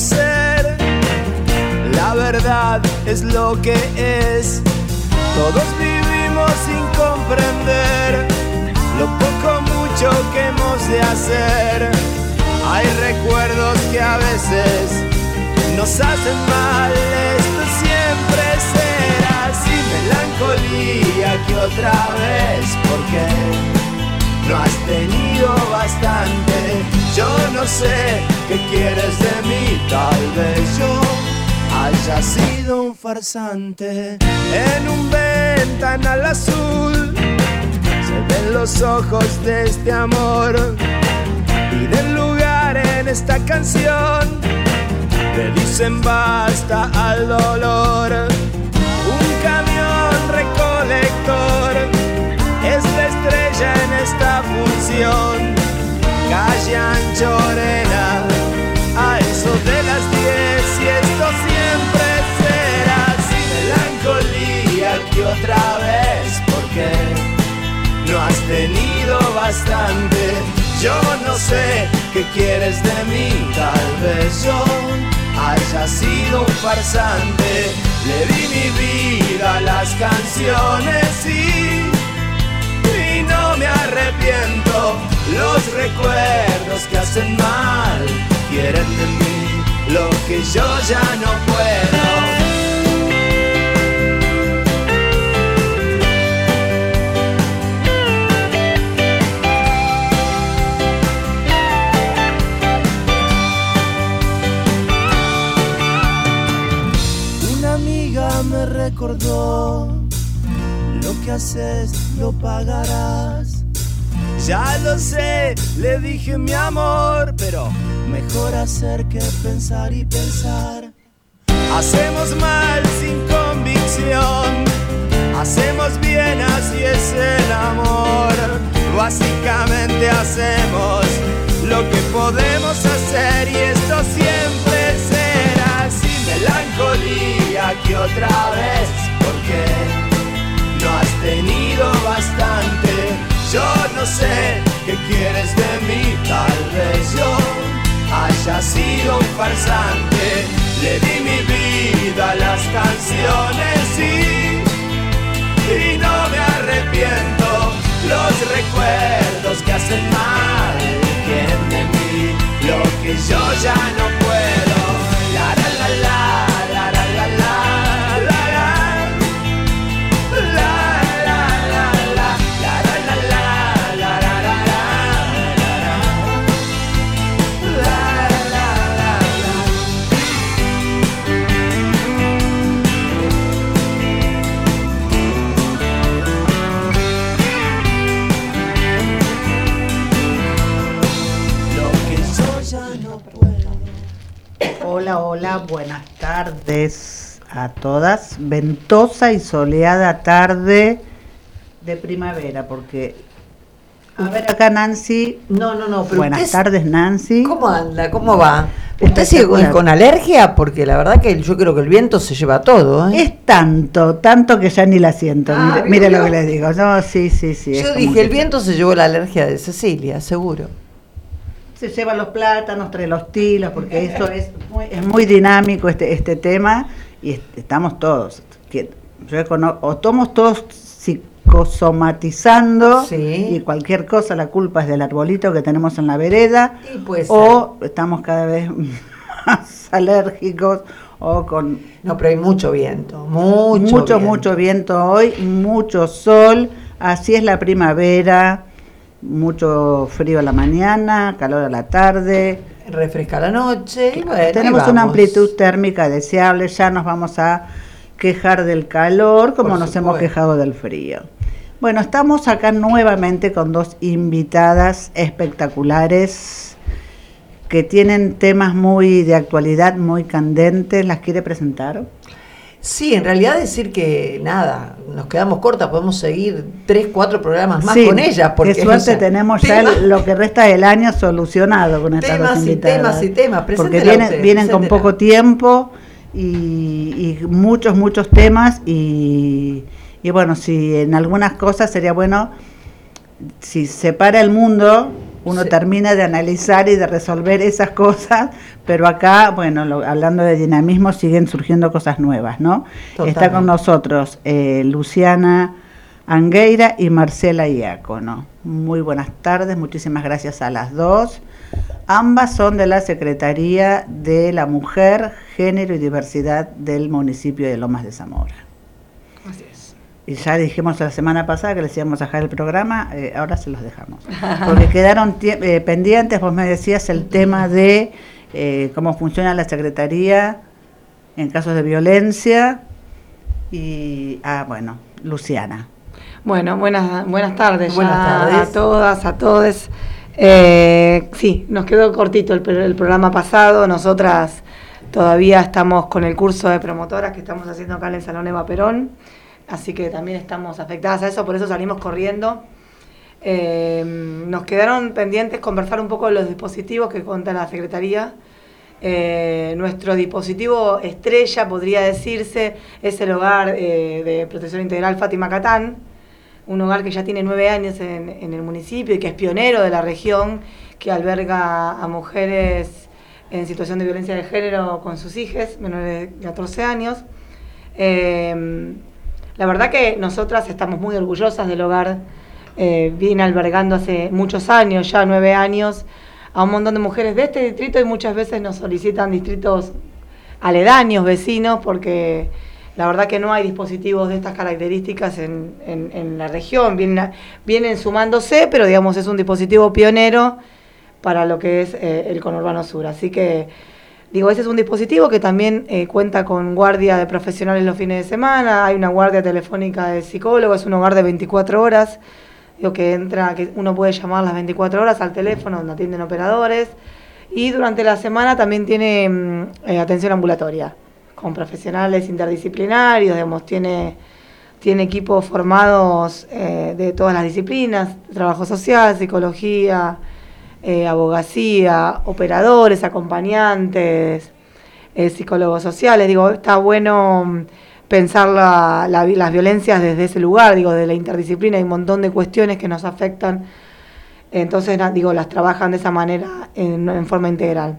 ser. La verdad es lo que es. Todos vivimos sin comprender lo poco mucho que hemos de hacer. Hay recuerdos que a veces nos hacen mal. Esto siempre será así, melancolía que otra vez, porque no has tenido bastante. Yo no sé qué quieres de mí, tal vez yo haya sido un farsante en un ventanal azul. Se ven los ojos de este amor del lugar en esta canción. Le dicen basta al dolor. Un camión recolector es la estrella en esta función. Calle Anchorena, a eso de las 10 y esto siempre será así. Melancolía que otra vez, porque no has tenido bastante. Yo no sé qué quieres de mí, tal vez yo haya sido un farsante. Le di mi vida a las canciones y, me arrepiento. Los recuerdos que hacen mal quieren de mí lo que yo ya no puedo. Una amiga me recordó, lo que haces lo pagarás. Ya lo sé, le dije mi amor, pero mejor hacer que pensar y pensar. Hacemos mal sin convicción, hacemos bien, así es el amor. Básicamente hacemos lo que podemos hacer y esto siempre será así. Melancolía que otra vez, porque no has tenido bastante. Yo no sé qué quieres de mí, tal vez yo haya sido un farsante. Le di mi vida a las canciones y, y no me arrepiento. Los recuerdos que hacen mal quieren de mí lo que yo ya no puedo. La la la la Hola, buenas tardes a todas. Ventosa y soleada tarde de primavera, porque... A ver acá Nancy. No, no, no, pero Buenas usted- tardes Nancy. ¿Cómo anda? ¿Cómo va? ¿Usted sigue con, alergia? Porque la verdad que yo creo que el viento se lleva todo. ¿eh? Es tanto, tanto que ya ni la siento. Ah, mire ¿vio, mire lo que le digo. No, sí, sí, sí. yo dije, el viento se llevó la alergia de Cecilia, seguro. Se lleva los plátanos, trae los tilos, porque eso es muy, es muy dinámico este, este tema y est- estamos todos. Que yo o estamos todos psicosomatizando Sí. y cualquier cosa, la culpa es del arbolito que tenemos en la vereda, Y o estamos cada vez más alérgicos o con No, pero hay mucho viento, mucho mucho, viento. mucho viento hoy, mucho sol, así es la primavera, mucho frío a la mañana, calor a la tarde. Refresca la noche. y bueno, Tenemos una amplitud térmica deseable, ya nos vamos a quejar del calor como nos hemos quejado del frío. Bueno, estamos acá nuevamente con dos invitadas espectaculares que tienen temas muy de actualidad, muy candentes. ¿Las quiere presentar? Sí, en realidad decir que nada, nos quedamos cortas, podemos seguir tres, cuatro programas más Sí, con ellas. Porque, qué suerte o sea, tenemos ya el- lo que resta del año solucionado con estas Temas dos y invitadas. temas y temas. Porque vienen, usted, vienen con poco tiempo y, y muchos, muchos temas y, y bueno, si en algunas cosas sería bueno, si se para el mundo uno termina de analizar y de resolver esas cosas, pero acá, bueno, hablando de dinamismo, siguen surgiendo cosas nuevas, ¿no? Está con nosotros eh, Luciana Angueira y Marcela Iacono. Muy buenas tardes, muchísimas gracias a las dos. Ambas son de la Secretaría de la Mujer, Género y Diversidad del municipio de Lomas de Zamora. Y ya dijimos la semana pasada que les íbamos a dejar el programa, eh, ahora se los dejamos. Porque quedaron eh, pendientes, vos me decías el tema de eh, cómo funciona la Secretaría en casos de violencia. Y, ah, bueno, Luciana. Bueno, buenas, buenas tardes, buenas tardes. a todas, a todos. Eh, sí, nos quedó cortito el, programa pasado. Nosotras todavía estamos con el curso de promotoras que estamos haciendo acá en el Salón Eva Perón, así que también estamos afectadas a eso, por eso salimos corriendo. Eh, nos quedaron pendientes conversar un poco de los dispositivos que cuenta la Secretaría. Eh, nuestro dispositivo estrella, podría decirse, es el hogar de protección integral Fátima Catán, un hogar que ya tiene nueve años en, el municipio y que es pionero de la región, que alberga a mujeres en situación de violencia de género con sus hijas, menores de 14 años. Eh, la verdad que nosotras estamos muy orgullosas del hogar, eh, viene albergando hace muchos años, ya nueve años, a un montón de mujeres de este distrito y muchas veces nos solicitan distritos aledaños, vecinos, porque la verdad que no hay dispositivos de estas características en, en, la región. Vienen, vienen, sumándose, pero digamos es un dispositivo pionero para lo que es eh, el conurbano sur. Así que, digo, ese es un dispositivo que también eh, cuenta con guardia de profesionales los fines de semana, hay una guardia telefónica de psicólogos, es un hogar de 24 horas, digo, que entra, que uno puede llamar las 24 horas al teléfono donde atienden operadores. Y durante la semana también tiene mm, eh, atención ambulatoria con profesionales interdisciplinarios, digamos, tiene, tiene equipos formados eh, de todas las disciplinas, trabajo social, psicología, eh, abogacía, operadores, acompañantes, eh, psicólogos sociales. Digo, está bueno mm, pensar las violencias desde ese lugar, digo, de la interdisciplina, hay un montón de cuestiones que nos afectan, entonces, digo, las trabajan de esa manera en forma integral.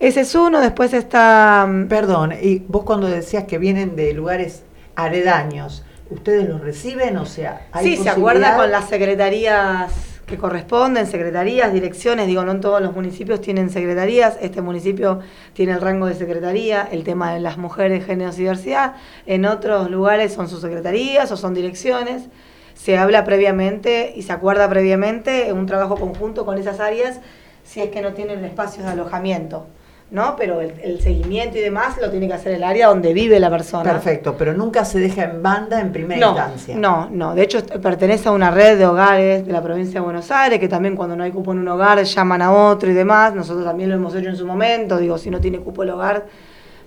Ese es uno, después está... Mm, Perdón, y vos cuando decías que vienen de lugares aledaños, ¿ustedes los reciben? O sea, ¿hay Sí, se acuerda con las secretarías que corresponden, secretarías, direcciones, digo, no en todos los municipios tienen secretarías, este municipio tiene el rango de secretaría, el tema de las mujeres, género y diversidad, en otros lugares son sus secretarías o son direcciones, se habla previamente y se acuerda previamente un trabajo conjunto con esas áreas si es que no tienen espacios de alojamiento. ¿No? Pero el, seguimiento y demás lo tiene que hacer el área donde vive la persona. Perfecto, pero nunca se deja en banda en primera instancia. No, no. De hecho, pertenece a una red de hogares de la provincia de Buenos Aires, que también cuando no hay cupo en un hogar llaman a otro y demás. Nosotros también lo hemos hecho en su momento. Digo, si no tiene cupo el hogar,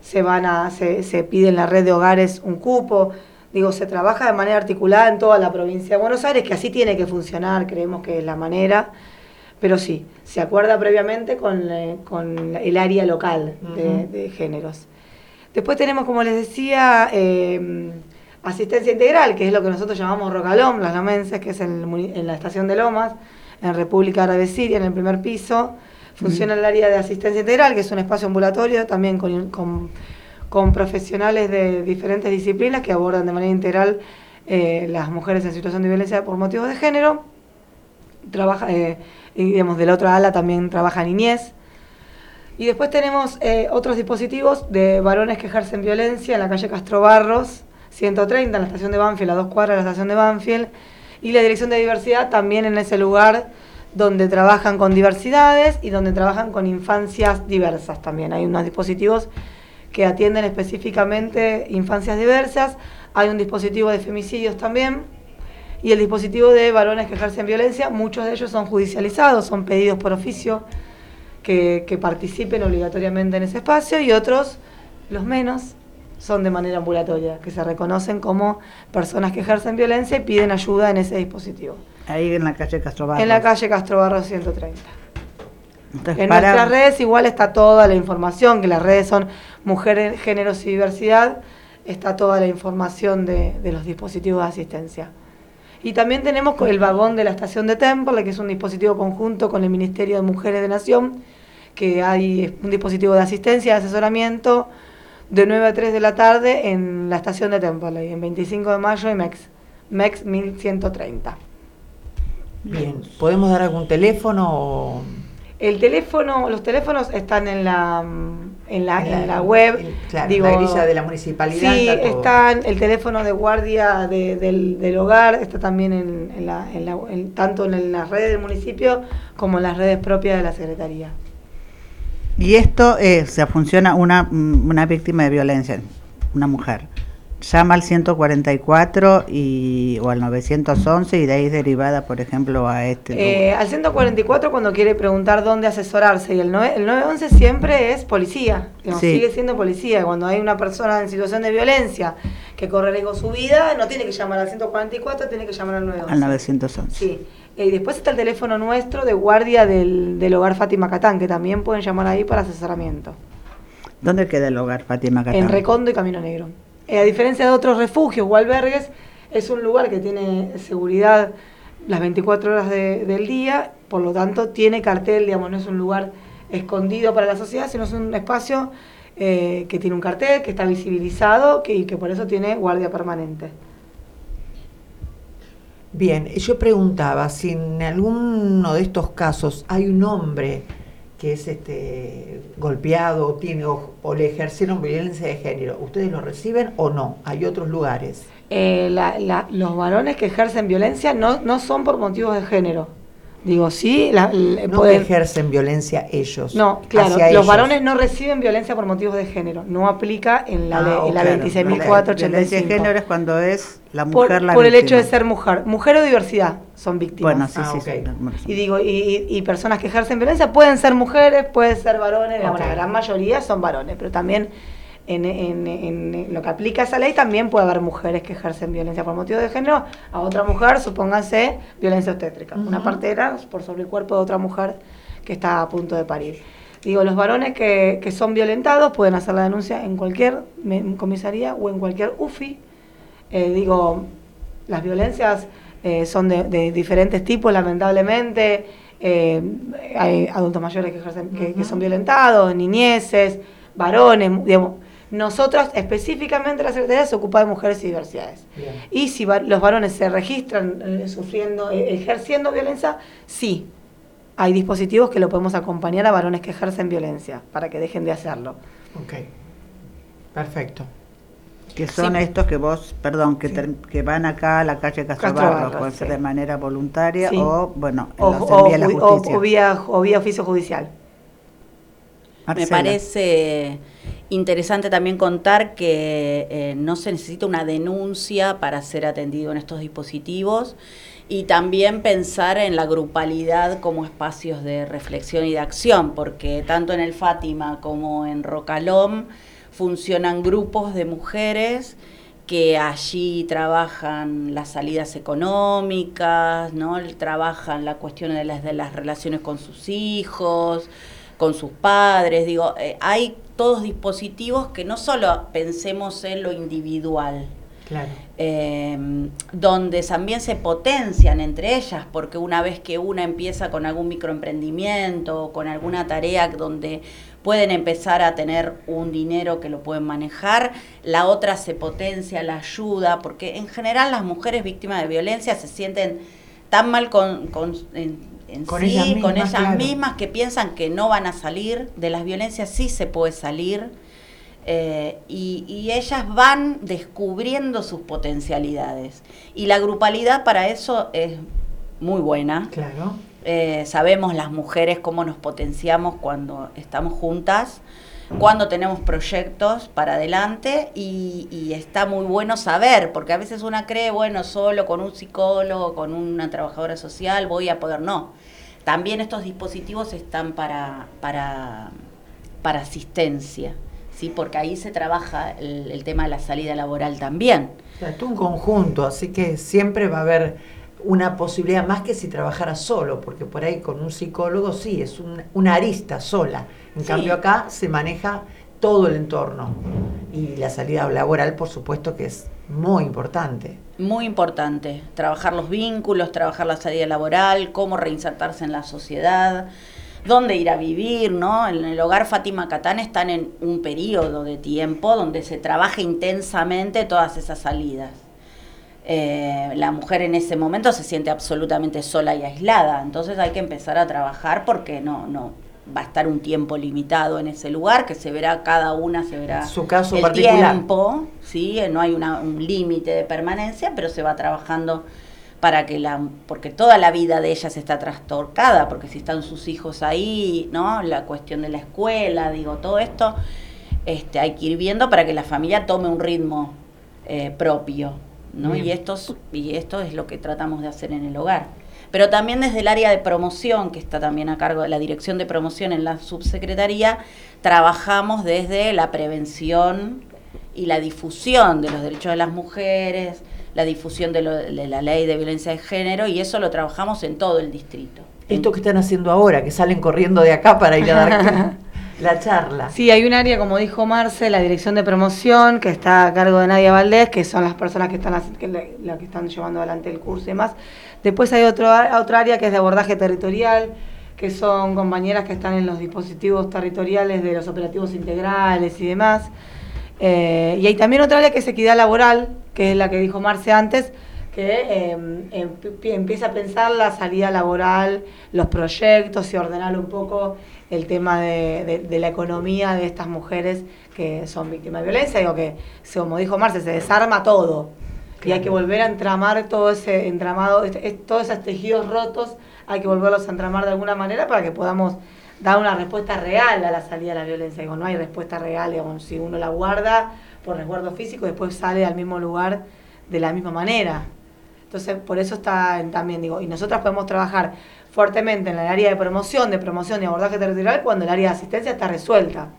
se van a, se, se pide en la red de hogares un cupo. Digo, se trabaja de manera articulada en toda la provincia de Buenos Aires, que así tiene que funcionar, creemos que es la manera pero sí, se acuerda previamente con, eh, el área local de, géneros. Después tenemos, como les decía, em, asistencia integral, que es lo que nosotros llamamos Rocalom, las lomenses, que es en, la estación de Lomas, en República Árabe Siria, en el primer piso. Funciona el área de asistencia integral, que es un espacio ambulatorio, también con, profesionales de diferentes disciplinas que abordan de manera integral eh, las mujeres en situación de violencia por motivos de género. Trabaja, eh, y digamos, de la otra ala también trabaja niñez. Y después tenemos eh, otros dispositivos de varones que ejercen violencia en la calle Castro Barros, 130, en la estación de Banfield, a dos cuadras de la estación de Banfield, y la Dirección de Diversidad también en ese lugar donde trabajan con diversidades y donde trabajan con infancias diversas también. Hay unos dispositivos que atienden específicamente infancias diversas, hay un dispositivo de femicidios también y el dispositivo de varones que ejercen violencia, muchos de ellos son judicializados, son pedidos por oficio que, participen obligatoriamente en ese espacio y otros, los menos, son de manera ambulatoria, que se reconocen como personas que ejercen violencia y piden ayuda en ese dispositivo. Ahí en la calle Castro Barros. En la calle Castro Barros 130. en nuestras redes igual está toda la información, que las redes son Mujeres, Géneros y Diversidad, está toda la información de los dispositivos de asistencia. Y también tenemos el vagón de la estación de Temple, que es un dispositivo conjunto con el Ministerio de Mujeres de Nación, que hay un dispositivo de asistencia, de asesoramiento, de 9 a 3 de la tarde en la estación de Temple, en 25 de mayo y MEX, MEX 1130. Bien, ¿podemos dar algún teléfono? El teléfono, los teléfonos están en la en la, en la, web. digo, la grilla de la municipalidad. Sí, están el teléfono de guardia del, del, hogar, está también en, en la, en la tanto en las redes del municipio como en las redes propias de la Secretaría. Y esto es, o sea, funciona una, una víctima de violencia, una mujer llama al 144 y, o al 911 y de ahí es derivada, por ejemplo, a este. Eh, al 144 cuando quiere preguntar dónde asesorarse y el, 9, el 911 siempre es policía, sigue siendo policía. Cuando hay una persona en situación de violencia que corre riesgo su vida, no tiene que llamar al 144, tiene que llamar al 911. Al 911. Sí. Eh, y después está el teléfono nuestro de guardia del, del hogar Fátima Catán, que también pueden llamar ahí para asesoramiento. ¿Dónde queda el hogar Fátima Catán? En Recondo y Camino Negro. Eh, a diferencia de otros refugios o albergues, es un lugar que tiene seguridad las 24 horas del día, por lo tanto tiene cartel, digamos, no es un lugar escondido para la sociedad, sino es un espacio eh, que tiene un cartel, que está visibilizado y que por eso tiene guardia permanente. Bien, yo preguntaba si en alguno de estos casos hay un hombre que es este golpeado o tiene o, le ejercieron violencia de género, ¿ustedes lo reciben o no? ¿Hay otros lugares? Eh, los varones que ejercen violencia no, no son por motivos de género. Digo, sí, la, no ejercen violencia ellos. No, claro, los varones no reciben violencia por motivos de género. No aplica en la, ah, la 26.485. Violencia de género es cuando es la mujer por, la Por el hecho de ser mujer. Mujer o diversidad son víctimas. Bueno, sí, sí, ah, Y digo, y, y, personas que ejercen violencia pueden ser mujeres, pueden ser varones. La gran mayoría son varones, pero también en, lo que aplica esa ley también puede haber mujeres que ejercen violencia por motivo de género a otra mujer, supónganse violencia obstétrica. Una partera por sobre el cuerpo de otra mujer que está a punto de parir. Digo, los varones que, que son violentados pueden hacer la denuncia en cualquier comisaría o en cualquier UFI. Eh, digo, las violencias eh, son de, diferentes tipos, lamentablemente. Eh, hay adultos mayores que, ejercen, que, que son violentados, niñeces, varones, digamos, nosotros, específicamente la Secretaría, se ocupa de mujeres y diversidades. Y si los varones se registran eh, sufriendo, eh, ejerciendo violencia, sí, hay dispositivos que lo podemos acompañar a varones que ejercen violencia para que dejen de hacerlo. Ok, perfecto. Que son estos que vos, perdón, que, que van acá a la calle Castro pueden ser de manera voluntaria o, bueno, o, vía la justicia. o vía oficio judicial. Me parece interesante también contar que eh, no se necesita una denuncia para ser atendido en estos dispositivos y también pensar en la grupalidad como espacios de reflexión y de acción, porque tanto en el Fátima como en Rocalom funcionan grupos de mujeres que allí trabajan las salidas económicas, ¿no? trabajan la cuestión de las, de las relaciones con sus hijos, con sus padres, digo, eh, hay todos dispositivos que no solo pensemos en lo individual, em, donde también se potencian entre ellas, porque una vez que una empieza con algún microemprendimiento o con alguna tarea donde pueden empezar a tener un dinero que lo pueden manejar, la otra se potencia, la ayuda, porque en general las mujeres víctimas de violencia se sienten tan mal con, con con ellas mismas, con ellas mismas que piensan que no van a salir, de las violencias sí se puede salir, eh, y, ellas van descubriendo sus potencialidades. Y la grupalidad para eso es muy buena. Claro. Eh, sabemos las mujeres cómo nos potenciamos cuando estamos juntas, cuando tenemos proyectos para adelante y, y, está muy bueno saber, porque a veces una cree, bueno, solo con un psicólogo, con una trabajadora social voy a poder, no. También estos dispositivos están para, para, para asistencia, ¿sí? porque ahí se trabaja el, tema de la salida laboral también. es un conjunto, así que siempre va a haber una posibilidad más que si trabajara solo, porque por ahí con un psicólogo sí, es una arista sola. En cambio acá se maneja todo el entorno. Y la salida laboral, por supuesto, que es muy importante. Muy importante. Trabajar los vínculos, trabajar la salida laboral, cómo reinsertarse en la sociedad, dónde ir a vivir, ¿no? En el hogar Fátima Catán están en un periodo de tiempo donde se trabaja intensamente todas esas salidas. Eh, la mujer en ese momento se siente absolutamente sola y aislada, entonces hay que empezar a trabajar porque no, no, va a estar un tiempo limitado en ese lugar, que se verá cada una, se verá su caso el particular. tiempo, ¿sí? no hay un límite de permanencia, pero se va trabajando para que la, porque toda la vida de ellas está trastorcada, porque si están sus hijos ahí, ¿no? La cuestión de la escuela, digo, todo esto, este, hay que ir viendo para que la familia tome un ritmo eh, propio, ¿no? Y esto, y esto es lo que tratamos de hacer en el hogar pero también desde el área de promoción, que está también a cargo de la dirección de promoción en la subsecretaría, trabajamos desde la prevención y la difusión de los derechos de las mujeres, la difusión de, la ley de violencia de género, y eso lo trabajamos en todo el distrito. Esto que están haciendo ahora, que salen corriendo de acá para ir a dar la charla. Sí, hay un área, como dijo Marce, la dirección de promoción, que está a cargo de Nadia Valdés, que son las personas que están, que, que están llevando adelante el curso y demás. Después hay otro, otra área que es de abordaje territorial, que son compañeras que están en los dispositivos territoriales de los operativos integrales y demás. Eh, y hay también otra área que es equidad laboral, que es la que dijo Marce antes, que em, em, empieza a pensar la salida laboral, los proyectos y ordenar un poco el tema de, la economía de estas mujeres que son víctimas de violencia. Digo que, como dijo Marce, se desarma todo. Y hay que volver a entramar todo ese entramado, este, todos esos tejidos rotos, hay que volverlos a entramar de alguna manera para que podamos dar una respuesta real a la salida de la violencia. Digo, no hay respuesta real, digamos, si uno la guarda por resguardo físico, después sale al mismo lugar de la misma manera. Entonces, por eso está también, digo, y nosotras podemos trabajar fuertemente en el área de promoción, de promoción y abordaje territorial cuando el área de asistencia está resuelta.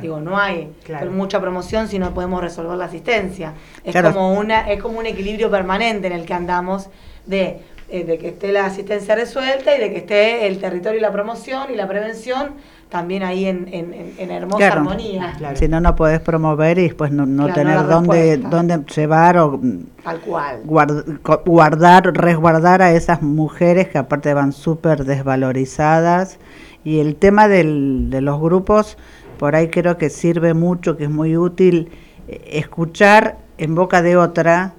Digo, no hay mucha promoción si no podemos resolver la asistencia. Es como una, es como un equilibrio permanente en el que andamos de, eh, de que esté la asistencia resuelta y de que esté el territorio y la promoción y la prevención también ahí en, en, hermosa armonía. Si no, no podés promover y después no, no tener dónde, dónde llevar o Tal cual. guardar, resguardar a esas mujeres que aparte van súper desvalorizadas. Y el tema del, de los grupos por ahí creo que sirve mucho, que es muy útil eh, escuchar en boca de otra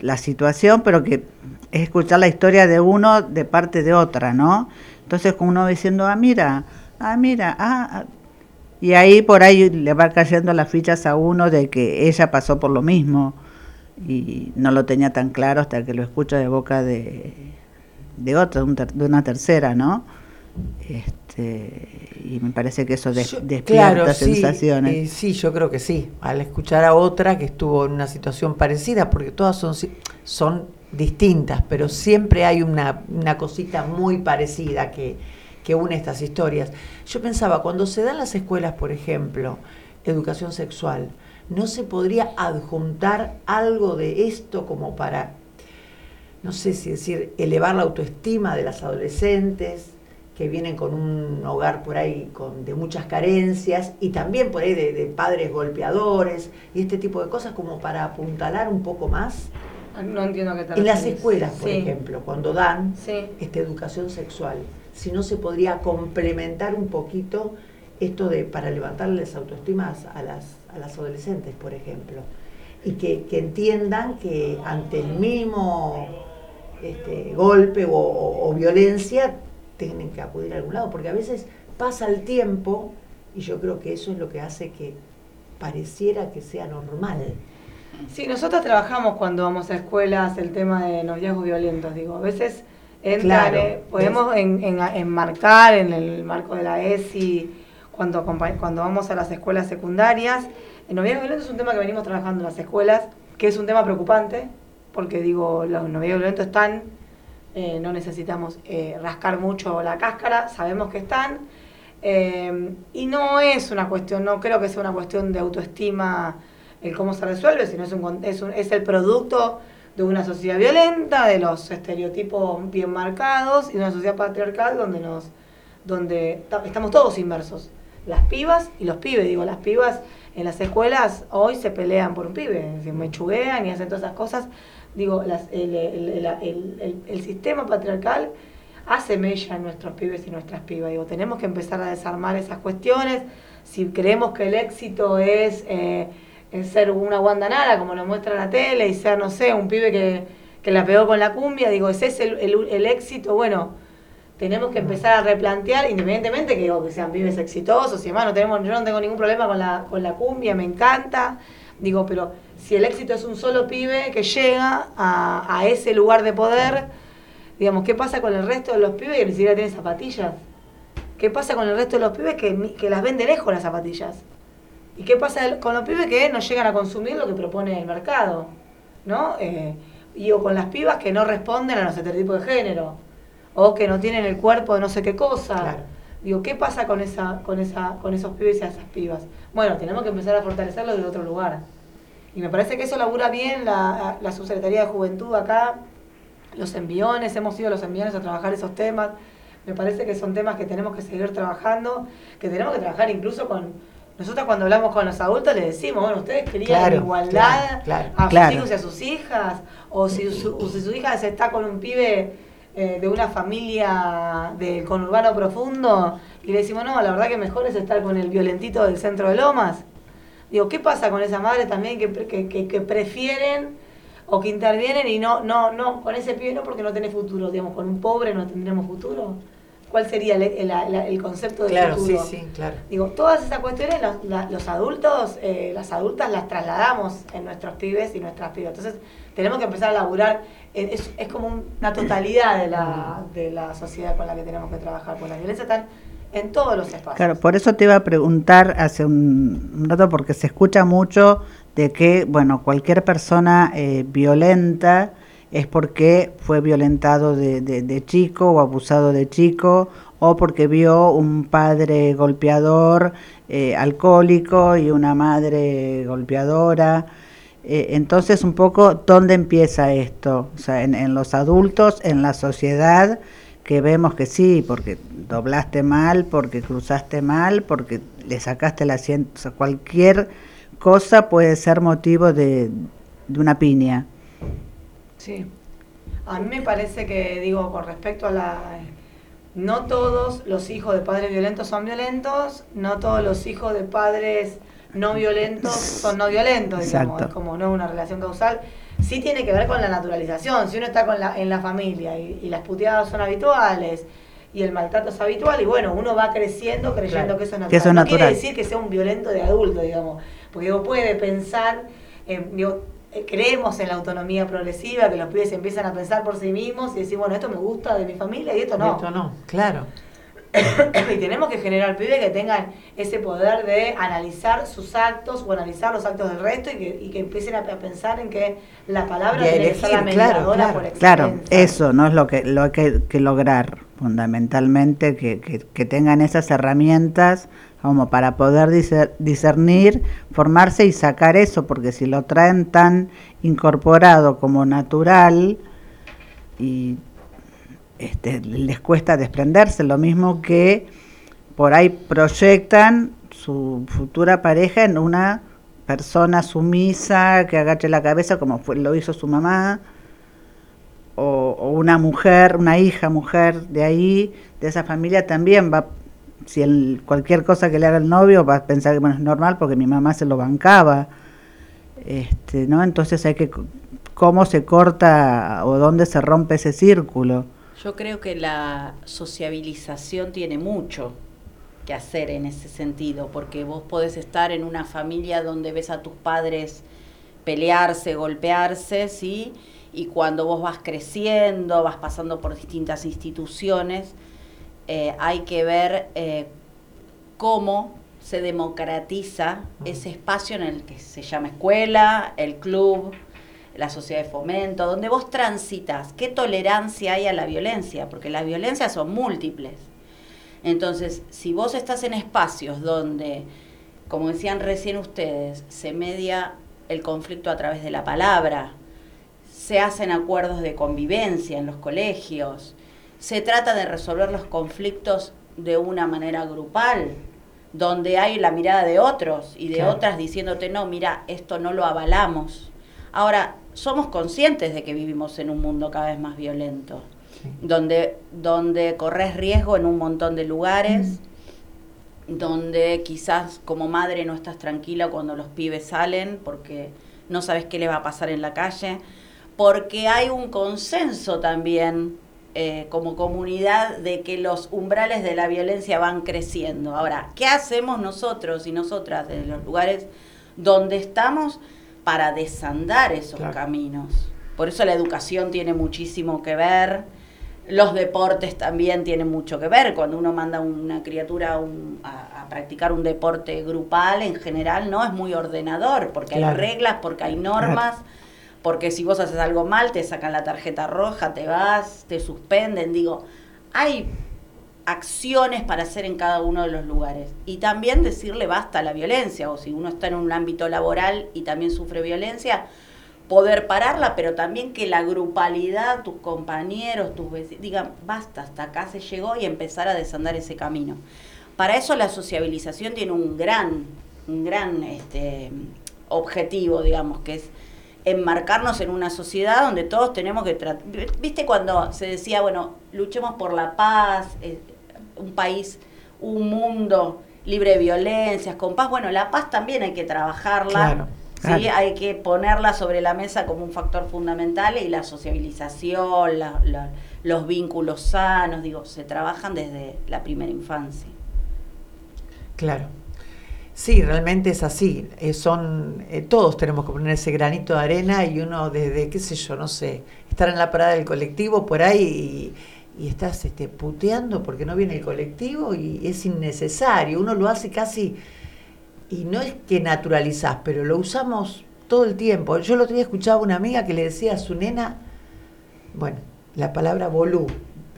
la situación, pero que es escuchar la historia de uno de parte de otra, ¿no? Entonces uno diciendo, ah, mira, ah, mira, ah, ah, y ahí por ahí le va cayendo las fichas a uno de que ella pasó por lo mismo y no lo tenía tan claro hasta que lo escucha de boca de, de otra, de una tercera, ¿no? Este, y me parece que eso despierta sensaciones. Eh, sí, yo creo que sí. Al escuchar a otra que estuvo en una situación parecida, porque todas son, son distintas, pero siempre hay una, una cosita muy parecida que, que une estas historias. Yo pensaba, cuando se dan las escuelas, por ejemplo, educación sexual, ¿no se podría adjuntar algo de esto como para, no sé si decir, elevar la autoestima de las adolescentes? Que vienen con un hogar por ahí con, de muchas carencias y también por ahí de, padres golpeadores y este tipo de cosas como para apuntalar un poco más. Ah, no entiendo qué tal. En las escuelas, por ejemplo, cuando dan esta educación sexual, si no se podría complementar un poquito esto de para levantarles autoestimas a las, a las adolescentes, por ejemplo, y que, entiendan que ante el mínimo este, golpe o violencia tienen que acudir a algún lado, porque a veces pasa el tiempo y yo creo que eso es lo que hace que pareciera que sea normal. Sí, nosotros trabajamos cuando vamos a escuelas el tema de noviazgos violentos, digo, a veces entran, eh, podemos enmarcar en el marco de la ESI, cuando, cuando vamos a las escuelas secundarias, el noviazgo violento es un tema que venimos trabajando en las escuelas, que es un tema preocupante, porque digo, los noviazgos violentos están eh, no necesitamos eh, rascar mucho la cáscara, sabemos que están. Eh, y no es una cuestión, no creo que sea una cuestión de autoestima el cómo se resuelve, sino es, un, es, es el producto de una sociedad violenta, de los estereotipos bien marcados y de una sociedad patriarcal donde nos donde estamos todos inmersos. las pibas y los pibes. Digo, las pibas en las escuelas hoy se pelean por un pibe, se mechuguean y hacen todas esas cosas. Digo, el, sistema patriarcal hace mella en nuestros pibes y nuestras pibas. Digo, tenemos que empezar a desarmar esas cuestiones. Si creemos que el éxito es, eh, ser una guandanara, como lo muestra la tele, y ser, no sé, un pibe que, que la pegó con la cumbia, digo, ese es el, el éxito, bueno, tenemos que empezar a replantear, independientemente que, que sean pibes exitosos y demás, no tenemos, yo no tengo ningún problema con la, con la cumbia, me encanta, digo, pero si el éxito es un solo pibe que llega a, ese lugar de poder, digamos, ¿qué pasa con el resto de los pibes que ni siquiera tienen zapatillas? ¿Qué pasa con el resto de los pibes que, que las ven de lejos las zapatillas? ¿Y qué pasa con los pibes que no llegan a consumir lo que propone el mercado? ¿No? Eh, y o con las pibas que no responden a los estereotipos de género o que no tienen el cuerpo de no sé qué cosa. Digo, ¿qué pasa con esa, con esa, con esos pibes y esas pibas? Bueno, tenemos que empezar a fortalecerlo desde otro lugar. Y me parece que eso labura bien la, la Subsecretaría de Juventud acá, los enviones, hemos ido los enviones a trabajar esos temas. Me parece que son temas que tenemos que seguir trabajando, que tenemos que trabajar incluso con, nosotros cuando hablamos con los adultos les decimos, bueno, ustedes querían igualdad a sus hijos y a sus hijas, o si su, o si su hija se está con un pibe eh, de una familia del conurbano profundo y le decimos, no, la verdad que mejor es estar con el violentito del centro de Lomas. Digo, ¿qué pasa con esa madre también que, que, prefieren o que intervienen y no, no, no, con ese pibe no porque no tiene futuro, digamos, con un pobre no tendremos futuro? ¿Cuál sería el, el, concepto de claro, futuro? Sí, sí, claro. Digo, todas esas cuestiones los, los adultos, eh, las adultas las trasladamos en nuestros pibes y nuestras pibes. Entonces, tenemos que empezar a laburar es, es como una totalidad de la, de la sociedad con la que tenemos que trabajar, porque la violencia está en todos los espacios. Por eso te iba a preguntar hace un, rato, porque se escucha mucho de que, bueno, cualquier persona eh, violenta es porque fue violentado de, de, chico o abusado de chico o porque vio un padre golpeador, eh, alcohólico y una madre golpeadora. Eh, entonces, un poco, ¿dónde empieza esto? O sea, en, los adultos, en la sociedad, que vemos que sí, porque doblaste mal, porque cruzaste mal, porque le sacaste la asiento, o sea, cualquier cosa puede ser motivo de, una piña. Sí. A mí me parece que, digo, con respecto a la... No todos los hijos de padres violentos son violentos, no todos los hijos de padres no violentos son no violentos, digamos, es como no una relación causal. Sí tiene que ver con la naturalización, si uno está con la, en la familia y, las puteadas son habituales y el maltrato es habitual y bueno, uno va creciendo creyendo que eso es natural. no quiere decir que sea un violento de adulto, digamos, porque uno puede pensar, eh, creemos en la autonomía progresiva, que los pibes empiezan a pensar por sí mismos y decir, bueno, esto me gusta de mi familia y esto no. esto no, claro. y tenemos que generar pibes que tengan ese poder de analizar sus actos o analizar los actos del resto y que, y que empiecen a, pensar en que la palabra tiene que la mediadora por Claro, eso no es lo que lo hay que, lograr fundamentalmente, que, que, tengan esas herramientas como para poder discernir, formarse y sacar eso, porque si lo traen tan incorporado como natural y este, les cuesta desprenderse, lo mismo que por ahí proyectan su futura pareja en una persona sumisa que agache la cabeza como fue, lo hizo su mamá, o, una mujer, una hija mujer de ahí, de esa familia también va, si el, cualquier cosa que le haga el novio va a pensar que bueno, es normal porque mi mamá se lo bancaba, este, ¿no? Entonces hay que, cómo se corta o dónde se rompe ese círculo. Yo creo que la sociabilización tiene mucho que hacer en ese sentido, porque vos podés estar en una familia donde ves a tus padres pelearse, golpearse, ¿sí? Y cuando vos vas creciendo, vas pasando por distintas instituciones, eh, hay que ver eh, cómo se democratiza ese espacio en el que se llama escuela, el club, la sociedad de fomento, donde vos transitas, qué tolerancia hay a la violencia, porque las violencias son múltiples. Entonces, si vos estás en espacios donde, como decían recién ustedes, se media el conflicto a través de la palabra, se hacen acuerdos de convivencia en los colegios, se trata de resolver los conflictos de una manera grupal, donde hay la mirada de otros y de otras diciéndote, no, mira, esto no lo avalamos. Ahora, somos conscientes de que vivimos en un mundo cada vez más violento, donde, donde corres riesgo en un montón de lugares, donde quizás como madre no estás tranquila cuando los pibes salen porque no sabes qué le va a pasar en la calle, porque hay un consenso también eh, como comunidad de que los umbrales de la violencia van creciendo. Ahora, ¿qué hacemos nosotros y nosotras en los lugares donde estamos para desandar esos caminos? Por eso la educación tiene muchísimo que ver, los deportes también tienen mucho que ver. Cuando uno manda una criatura a, practicar un deporte grupal, en general, no es muy ordenador, porque hay reglas, porque hay normas porque si vos haces algo mal, te sacan la tarjeta roja, te vas, te suspenden. Digo, hay acciones para hacer en cada uno de los lugares. Y también decirle basta a la violencia, o si uno está en un ámbito laboral y también sufre violencia, poder pararla, pero también que la grupalidad, tus compañeros, tus vecinos, digan, basta, hasta acá se llegó y empezar a desandar ese camino. Para eso la sociabilización tiene un gran, un gran este, objetivo, digamos, que es enmarcarnos en una sociedad donde todos tenemos que tratar. ¿Viste cuando se decía, bueno, luchemos por la paz, eh, un país, un mundo libre de violencias, con paz? Bueno, la paz también hay que trabajarla. ¿sí? Hay que ponerla sobre la mesa como un factor fundamental y la sociabilización, los vínculos sanos, digo, se trabajan desde la primera infancia. Claro. Sí, realmente es así. Eh, son eh, todos tenemos que poner ese granito de arena y uno desde qué sé yo, no sé, estar en la parada del colectivo por ahí y, estás este, puteando porque no viene el colectivo y es innecesario. Uno lo hace casi y no es que naturalizás, pero lo usamos todo el tiempo. Yo el otro día escuchaba a una amiga que le decía a su nena, bueno, la palabra bolú,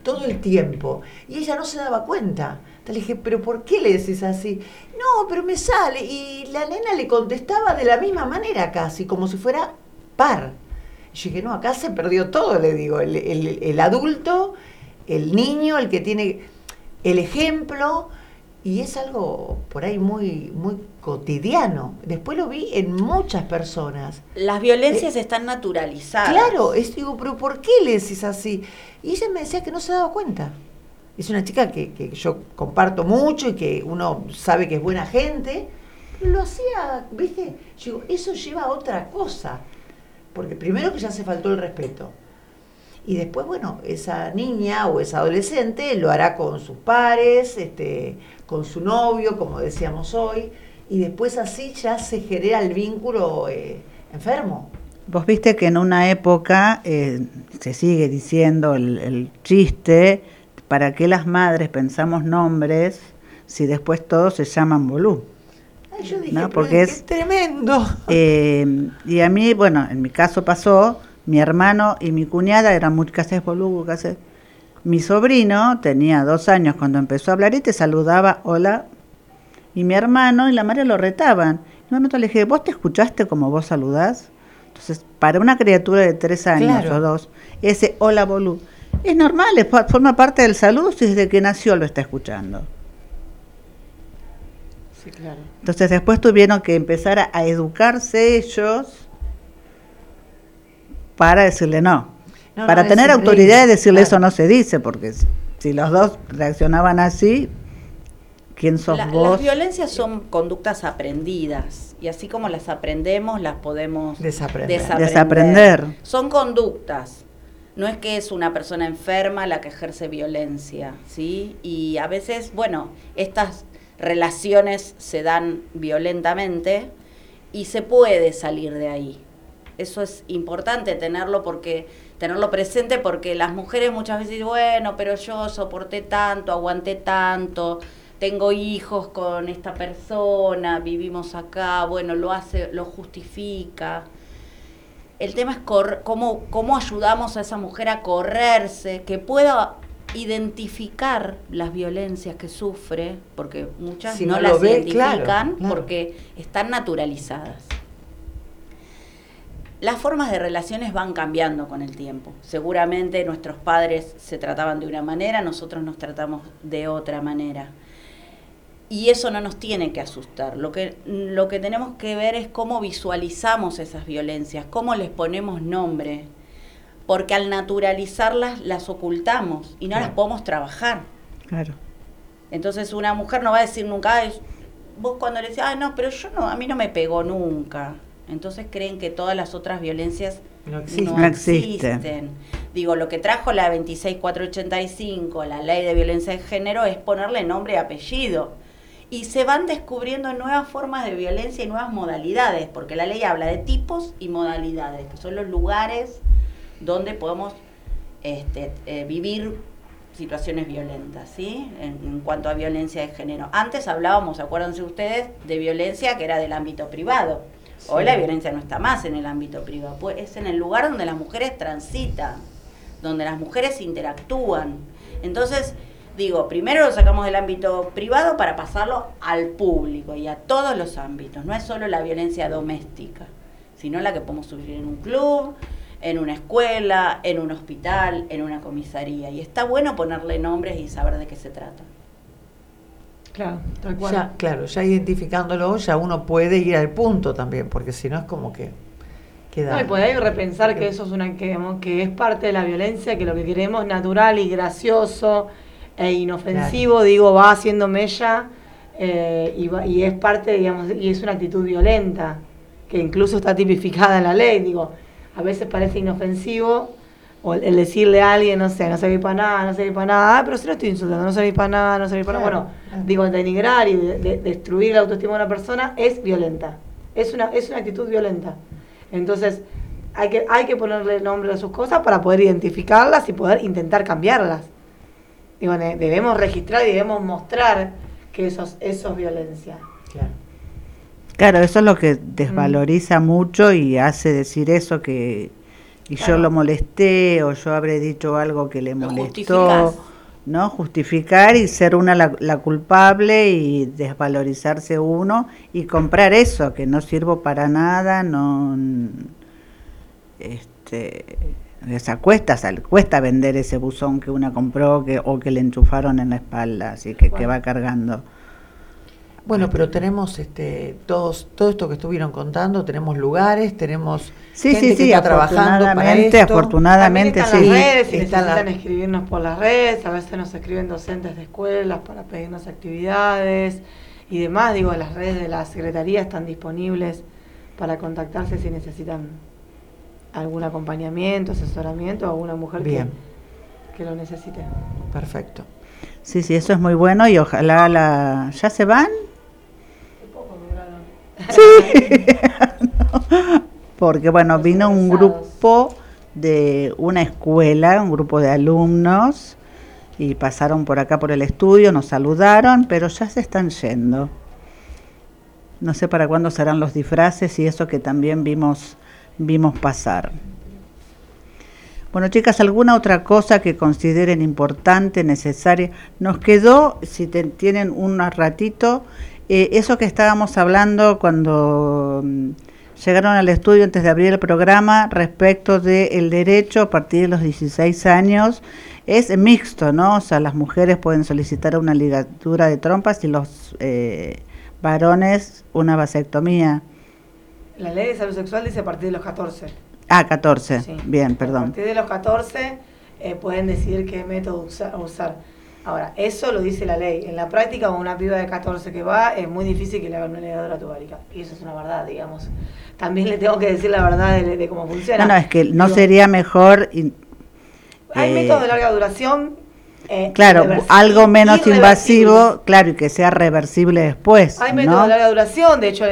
todo el tiempo y ella no se daba cuenta le dije, pero ¿por qué le decís así? No, pero me sale. Y la nena le contestaba de la misma manera casi, como si fuera par. Y yo dije, no, acá se perdió todo, le digo. El, el adulto, el niño, el que tiene el ejemplo, y es algo por ahí muy, muy cotidiano. Después lo vi en muchas personas. Las violencias eh, están naturalizadas. Claro, es, digo, pero ¿por qué le decís así? Y ella me decía que no se daba cuenta es una chica que, yo comparto mucho y que uno sabe que es buena gente, pero lo hacía, ¿viste? Yo digo, eso lleva a otra cosa, porque primero que ya se faltó el respeto. Y después, bueno, esa niña o esa adolescente lo hará con sus pares, este, con su novio, como decíamos hoy, y después así ya se genera el vínculo eh, enfermo. Vos viste que en una época eh, se sigue diciendo el, el chiste ¿para qué las madres pensamos nombres si después todos se llaman Bolú? yo dije, Porque es tremendo. Eh, y a mí, bueno, en mi caso pasó, mi hermano y mi cuñada eran muy casés casés. Mi sobrino tenía dos años cuando empezó a hablar y te saludaba, hola. Y mi hermano y la madre lo retaban. Y un momento le dije, ¿vos te escuchaste como vos saludás? Entonces, para una criatura de tres años o dos, ese hola Bolú es normal, forma parte del saludo si desde que nació lo está escuchando. Sí, claro. Entonces después tuvieron que empezar a, educarse ellos para decirle no. para tener autoridad y decirle eso no se dice, porque si los dos reaccionaban así, ¿quién sos vos? Las violencias son conductas aprendidas y así como las aprendemos, las podemos desaprender. desaprender. Son conductas no es que es una persona enferma la que ejerce violencia, ¿sí? Y a veces, bueno, estas relaciones se dan violentamente y se puede salir de ahí. Eso es importante tenerlo porque tenerlo presente porque las mujeres muchas veces dicen, bueno, pero yo soporté tanto, aguanté tanto, tengo hijos con esta persona, vivimos acá, bueno, lo hace, lo justifica el tema es cómo, cómo ayudamos a esa mujer a correrse, que pueda identificar las violencias que sufre, porque muchas no, las identifican porque están naturalizadas. Las formas de relaciones van cambiando con el tiempo. Seguramente nuestros padres se trataban de una manera, nosotros nos tratamos de otra manera. y eso no nos tiene que asustar. Lo que, lo que tenemos que ver es cómo visualizamos esas violencias, cómo les ponemos nombre, porque al naturalizarlas las ocultamos y no las podemos trabajar. Claro. Entonces una mujer no va a decir nunca, vos cuando le decís, ah, no, pero yo no, a mí no me pegó nunca. Entonces creen que todas las otras violencias no, existen. Digo, lo que trajo la 26485, la ley de violencia de género, es ponerle nombre y apellido. Y se van descubriendo nuevas formas de violencia y nuevas modalidades, porque la ley habla de tipos y modalidades, que son los lugares donde podemos este, eh, vivir situaciones violentas, ¿sí? En, cuanto a violencia de género. Antes hablábamos, acuérdense ustedes, de violencia que era del ámbito privado. Hoy la violencia no está más en el ámbito privado, pues es en el lugar donde las mujeres transitan, donde las mujeres interactúan. Entonces, digo, primero lo sacamos del ámbito privado para pasarlo al público y a todos los ámbitos. No es solo la violencia doméstica, sino la que podemos sufrir en un club, en una escuela, en un hospital, en una comisaría. Y está bueno ponerle nombres y saber de qué se trata. Claro, tal cual. Ya, claro, ya identificándolo, ya uno puede ir al punto también, porque si no es como que queda. No, y puede repensar que eso es una que, que es parte de la violencia, que lo que queremos natural y gracioso e inofensivo, digo, va haciendo mella eh, y, y es parte, digamos, y es una actitud violenta, que incluso está tipificada en la ley, digo a veces parece inofensivo, o el, decirle a alguien, no sé, no serví para nada, no serví para nada, ah, pero si no estoy insultando, no serví para nada, no serví para nada. Bueno, digo, denigrar y destruir la autoestima de una persona es violenta. Es una, es una actitud violenta. Entonces, hay que, hay que ponerle nombre a sus cosas para poder identificarlas y poder intentar cambiarlas. Digo, debemos registrar y debemos mostrar que eso, eso es violencia. Claro. Claro, eso es lo que desvaloriza mm. mucho y hace decir eso que y yo lo molesté o yo habré dicho algo que le molestó, ¿no? Justificar y ser una la, culpable y desvalorizarse uno y comprar eso que no sirvo para nada, no este esa cuesta, cuesta vender ese buzón que una compró que, o que le enchufaron en la espalda, así que, que va cargando. Bueno, pero tenemos este, todos, todo esto que estuvieron contando, tenemos lugares, tenemos sí, gente que está trabajando para esto. Afortunadamente, están sí. Las redes, si necesitan escribirnos por las redes, a veces nos escriben docentes de escuelas para pedirnos actividades y demás. Digo, las redes de la Secretaría están disponibles para contactarse si necesitan algún acompañamiento, asesoramiento, o alguna mujer Que, que lo necesite. Perfecto. Sí, sí, eso es muy bueno y ojalá la... ¿Ya se van? Sí. Porque bueno, vino un grupo de una escuela, un grupo de alumnos, y pasaron por acá por el estudio, nos saludaron, pero ya se están yendo. No sé para cuándo serán los disfraces y eso que también vimos, vimos pasar. Bueno, chicas, ¿alguna otra cosa que consideren importante, necesaria? Nos quedó, si tienen un ratito, eh, eso que estábamos hablando cuando mm, llegaron al estudio antes de abrir el programa respecto del derecho a partir de los 16 años es mixto, ¿no? O sea, las mujeres pueden solicitar una ligatura de trompas y los eh, varones una vasectomía. La ley de salud sexual dice a partir de los 14. Ah, 14. Bien, perdón. A partir de los 14 eh, pueden decidir qué método usar. Ahora, eso lo dice la ley. En la práctica, con una piba de 14 que va, es muy difícil que le hagan una ligadura tubárica. Y eso es una verdad, digamos. También le tengo que decir la verdad de, cómo funciona. No, no, es que no sería mejor... hay métodos de larga duración. Eh, claro, algo menos invasivo, claro, y que sea reversible después. Hay métodos de larga duración, de hecho,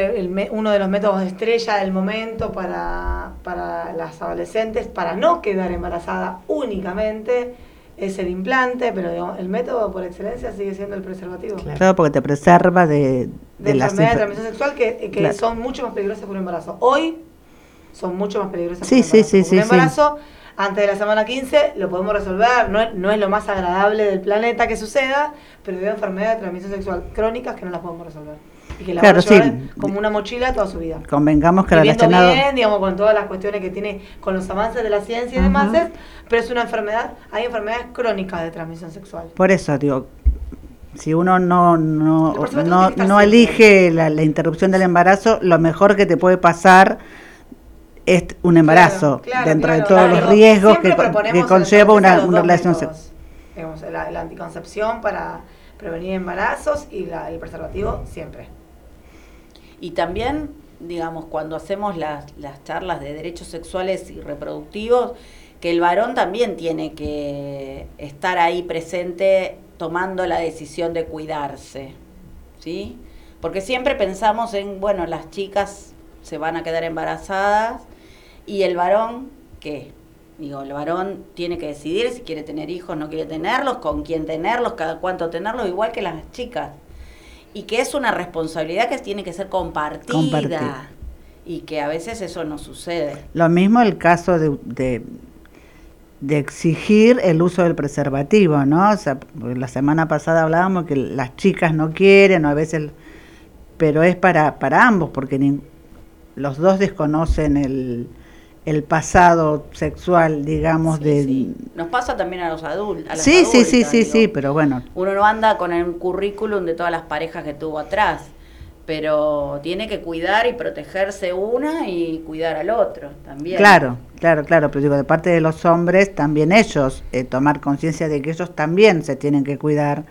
uno de los métodos de estrella del momento para, para las adolescentes, para no quedar embarazada únicamente, es el implante, pero el método por excelencia sigue siendo el preservativo. Claro, porque te preserva de, de, la enfermedad de transmisión sexual que, son mucho más peligrosas que un embarazo. Hoy son mucho más peligrosas sí, que un embarazo. Sí, sí, un embarazo antes de la semana 15 lo podemos resolver, no, no es lo más agradable del planeta que suceda, pero hay enfermedades de transmisión sexual crónicas que no las podemos resolver y que la claro, a como una mochila toda su vida. Convengamos que relacionado... bien, digamos, con todas las cuestiones que tiene con los avances de la ciencia y demás, pero es una enfermedad, hay enfermedades crónicas de transmisión sexual. Por eso, digo, si uno no no, no, elige la, interrupción del embarazo, lo mejor que te puede pasar es un embarazo, dentro de todos los riesgos que, que, conlleva una, una relación sexual. La, la, anticoncepción para prevenir embarazos y el preservativo siempre. Y también, digamos, cuando hacemos las, las charlas de derechos sexuales y reproductivos, que el varón también tiene que estar ahí presente tomando la decisión de cuidarse, ¿sí? Porque siempre pensamos en, bueno, las chicas se van a quedar embarazadas y el varón, ¿qué? Digo, el varón tiene que decidir si quiere tener hijos, no quiere tenerlos, con quién tenerlos, cada cuánto tenerlos, igual que las chicas. Y que es una responsabilidad que tiene que ser compartida. Y que a veces eso no sucede. Lo mismo el caso de de exigir el uso del preservativo, ¿no? O sea, la semana pasada hablábamos que las chicas no quieren, o a veces, pero es para, para ambos, porque los dos desconocen el, el pasado sexual, digamos, de... Nos pasa también a los adultos. Sí, sí, sí, sí, sí, pero bueno. Uno no anda con el currículum de todas las parejas que tuvo atrás pero tiene que cuidar y protegerse una y cuidar al otro también. Claro, claro, claro, pero digo, de parte de los hombres, también ellos, eh, tomar conciencia de que ellos también se tienen que cuidar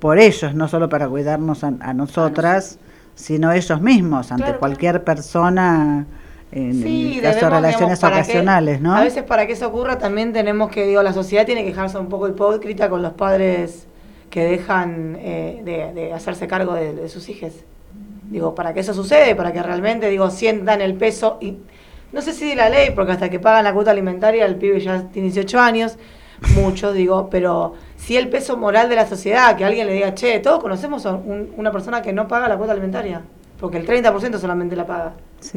por ellos, no solo para cuidarnos a, nosotras, sino ellos mismos, ante cualquier persona. En, caso de relaciones ocasionales, ¿no? A veces para que eso ocurra también tenemos que, digo, la sociedad tiene que dejarse un poco hipócrita con los padres que dejan eh, de, hacerse cargo de, de sus hijos. Digo, para que eso sucede, para que realmente, digo, sientan el peso, y no sé si de la ley, porque hasta que pagan la cuota alimentaria el pibe ya tiene 18 años, mucho, digo, pero si el peso moral de la sociedad, que alguien le diga, che, todos conocemos a una persona que no paga la cuota alimentaria, porque el 30% solamente la paga.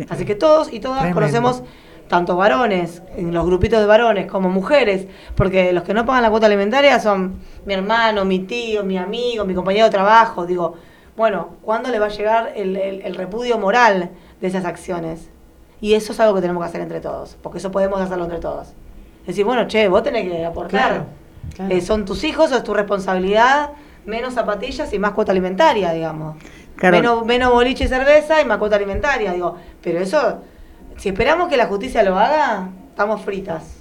Así que todos y todas conocemos tanto varones, en los grupitos de varones, como mujeres, porque los que no pagan la cuota alimentaria son mi hermano, mi tío, mi amigo, mi compañero de trabajo, digo, bueno, ¿cuándo le va a llegar el, repudio moral de esas acciones? Y eso es algo que tenemos que hacer entre todos, porque eso podemos hacerlo entre todos. Es decir, bueno, che, vos tenés que aportar. Eh, son tus hijos, es tu responsabilidad, menos zapatillas y más cuota alimentaria, digamos. Menos, menos boliche y cerveza y más cuota alimentaria, digo. Pero eso, si esperamos que la justicia lo haga, estamos fritas.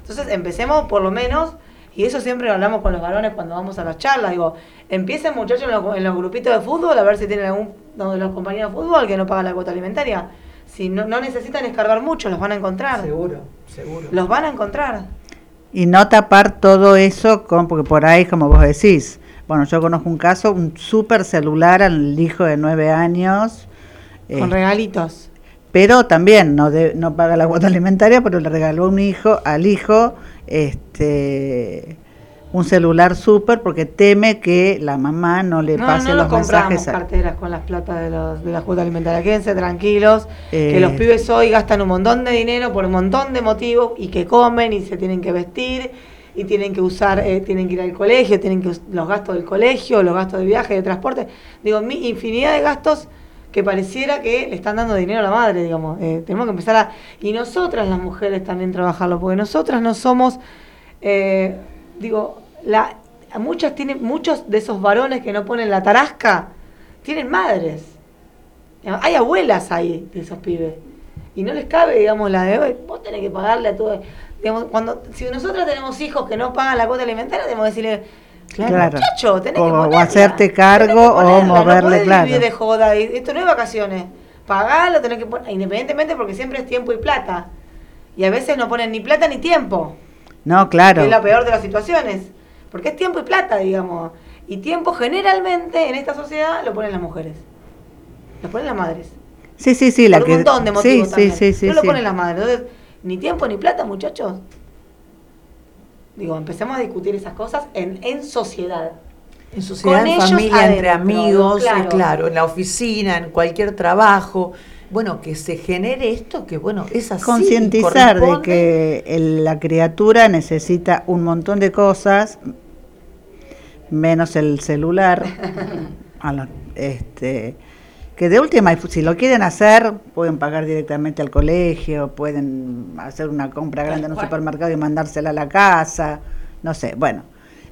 Entonces empecemos por lo menos y eso siempre lo hablamos con los varones cuando vamos a las charlas. Digo, empiecen muchachos en los, grupitos de fútbol a ver si tienen algún de los compañeros de fútbol que no paga la cuota alimentaria. Si no, no necesitan escarbar mucho, los van a encontrar. Seguro, seguro. Los van a encontrar. Y no tapar todo eso con, porque por ahí, como vos decís, bueno, yo conozco un caso, un super celular al hijo de nueve años. Con eh, regalitos. Pero también no, no paga la cuota alimentaria, pero le regaló un hijo al hijo este un celular súper porque teme que la mamá no le pase no los mensajes. No carteras con las plata de, los, de la cuota alimentaria. Quédense tranquilos, que los eh, pibes hoy gastan un montón de dinero por un montón de motivos y que comen y se tienen que vestir y tienen que usar, eh, tienen que ir al colegio, tienen que los gastos del colegio, los gastos de viaje, de transporte. Digo, mi infinidad de gastos que pareciera que le están dando dinero a la madre, digamos. Eh, tenemos que empezar a... Y nosotras las mujeres también trabajarlo, porque nosotras no somos, digo, la, muchas tienen, muchos de esos varones que no ponen la tarasca tienen madres. Hay abuelas ahí de esos pibes. Y no les cabe, digamos, la de hoy. Vos tenés que pagarle a todo. Cuando, si nosotros tenemos hijos que no pagan la cuota alimentaria, tenemos que decirle, Claro. Muchacho, tenés o, que o hacerte cargo o moverle, no claro. de joda. Esto no es vacaciones. Pagalo, tenés que poner, independientemente porque siempre es tiempo y plata. Y a veces no ponen ni plata ni tiempo. No, claro. es la peor de las situaciones. Porque es tiempo y plata, digamos. Y tiempo generalmente en esta sociedad lo ponen las mujeres. Lo ponen las madres. Sí, sí, sí. la un montón de motivos sí, Sí, sí, no lo ponen las madres. Entonces, ni tiempo ni plata, muchachos. Digo, empecemos a discutir esas cosas en, en sociedad. En sociedad, en familia, entre amigos, claro. claro, en la oficina, en cualquier trabajo bueno, que se genere esto, que bueno, es así. Concientizar de que la criatura necesita un montón de cosas, menos el celular. este, que de última, si lo quieren hacer, pueden pagar directamente al colegio, pueden hacer una compra grande en un supermercado y mandársela a la casa, no sé, bueno.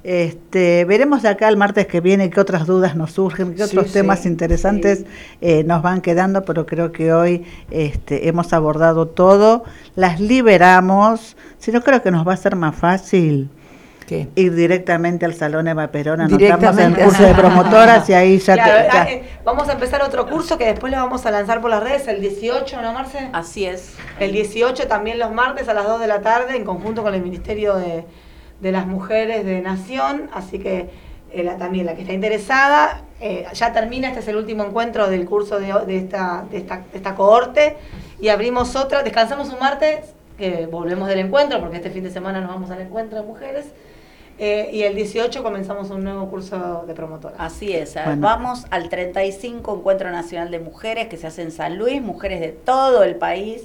Este, veremos de acá el martes que viene qué otras dudas nos surgen, qué otros temas interesantes eh, nos van quedando, pero creo que hoy este, hemos abordado todo, las liberamos, si no creo que nos va a ser más fácil. Ir directamente al Salón Eva Perón, anotamos en el curso de promotoras y ahí ya, eh, Vamos a empezar otro curso que después lo vamos a lanzar por las redes, el 18, ¿no, Marce? Así es. El 18 también los martes a las 2 de la tarde en conjunto con el Ministerio de de las mujeres de Nación, así que eh, también la que está interesada, eh, ya termina, este es el último encuentro del curso de, esta, de, esta, cohorte y abrimos otra, descansamos un martes, que volvemos del encuentro, porque este fin de semana nos vamos al encuentro de mujeres. Eh, y el 18 comenzamos un nuevo curso de promotora. Así es, vamos al 35 Encuentro Nacional de Mujeres que se hace en San Luis, mujeres de todo el país.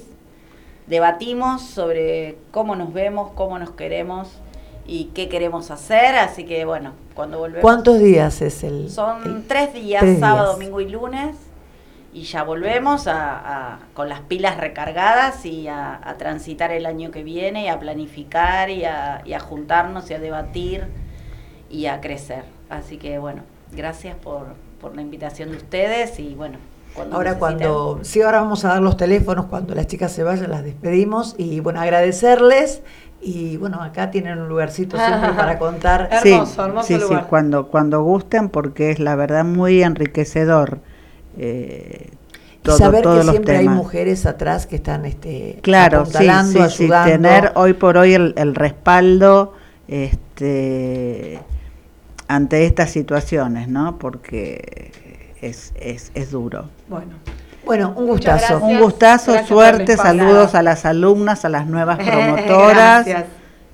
Debatimos sobre cómo nos vemos, cómo nos queremos, y qué queremos hacer, así que bueno, cuando volvemos... ¿Cuántos días es el...? Son tres días, sábado, domingo y lunes, y ya volvemos a, con las pilas recargadas y a, transitar el año que viene y a planificar y a, juntarnos y a debatir y a crecer. Así que bueno, gracias por, por la invitación de ustedes y bueno, ahora cuando, sí, ahora vamos a dar los teléfonos cuando las chicas se vayan, las despedimos y bueno, agradecerles y bueno, acá tienen un lugarcito siempre para contar. hermoso, hermoso sí, lugar. Sí, cuando, cuando gusten, porque es la verdad muy enriquecedor. Eh, y saber que siempre hay mujeres atrás que están este, claro, sí, sí, tener hoy por hoy el, el respaldo este, ante estas situaciones, ¿no? Porque es, es, es duro. Bueno. Bueno, un gustazo. Un gustazo, suerte, saludos a las alumnas, a las nuevas promotoras.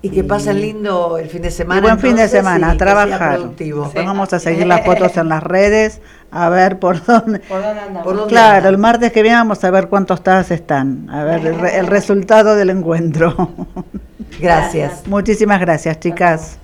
Y que pasen lindo el fin de semana. buen fin de semana, a trabajar. Vamos a seguir las fotos en las redes, a ver por dónde. ¿Por dónde andamos? claro, el martes que viene vamos a ver cuántos tadas están, a ver el, resultado del encuentro. Gracias. Muchísimas gracias, chicas.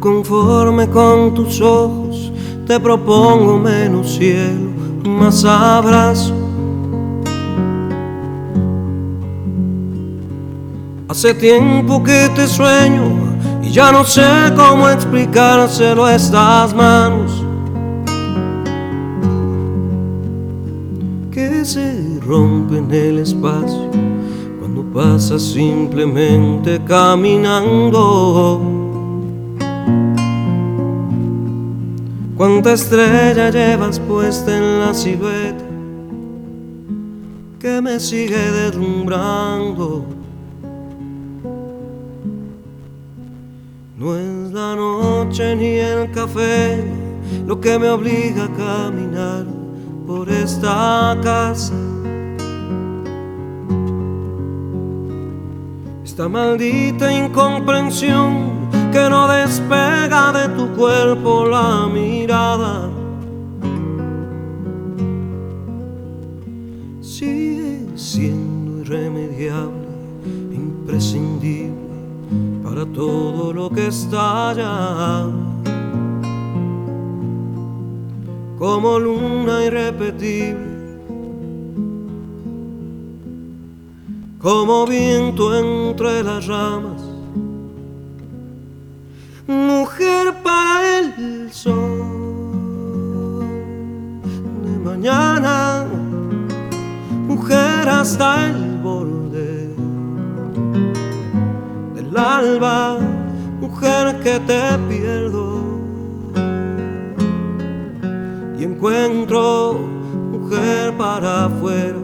Conforme con tus ojos, te propongo menos cielo, más abrazo. Hace tiempo que te sueño y ya no sé cómo explicárselo a estas manos. Que se rompe en el espacio cuando pasas simplemente caminando. Cuánta estrella llevas puesta en la silueta que me sigue deslumbrando. No es la noche ni el café lo que me obliga a caminar por esta casa. Esta maldita incomprensión que no despega de tu cuerpo la mirada. Sigue siendo irremediable, imprescindible para todo lo que está allá. Como luna irrepetible, como viento entre las ramas mujer para el sol de mañana, mujer hasta el borde del alba, mujer que te pierdo. Y encuentro mujer para afuera,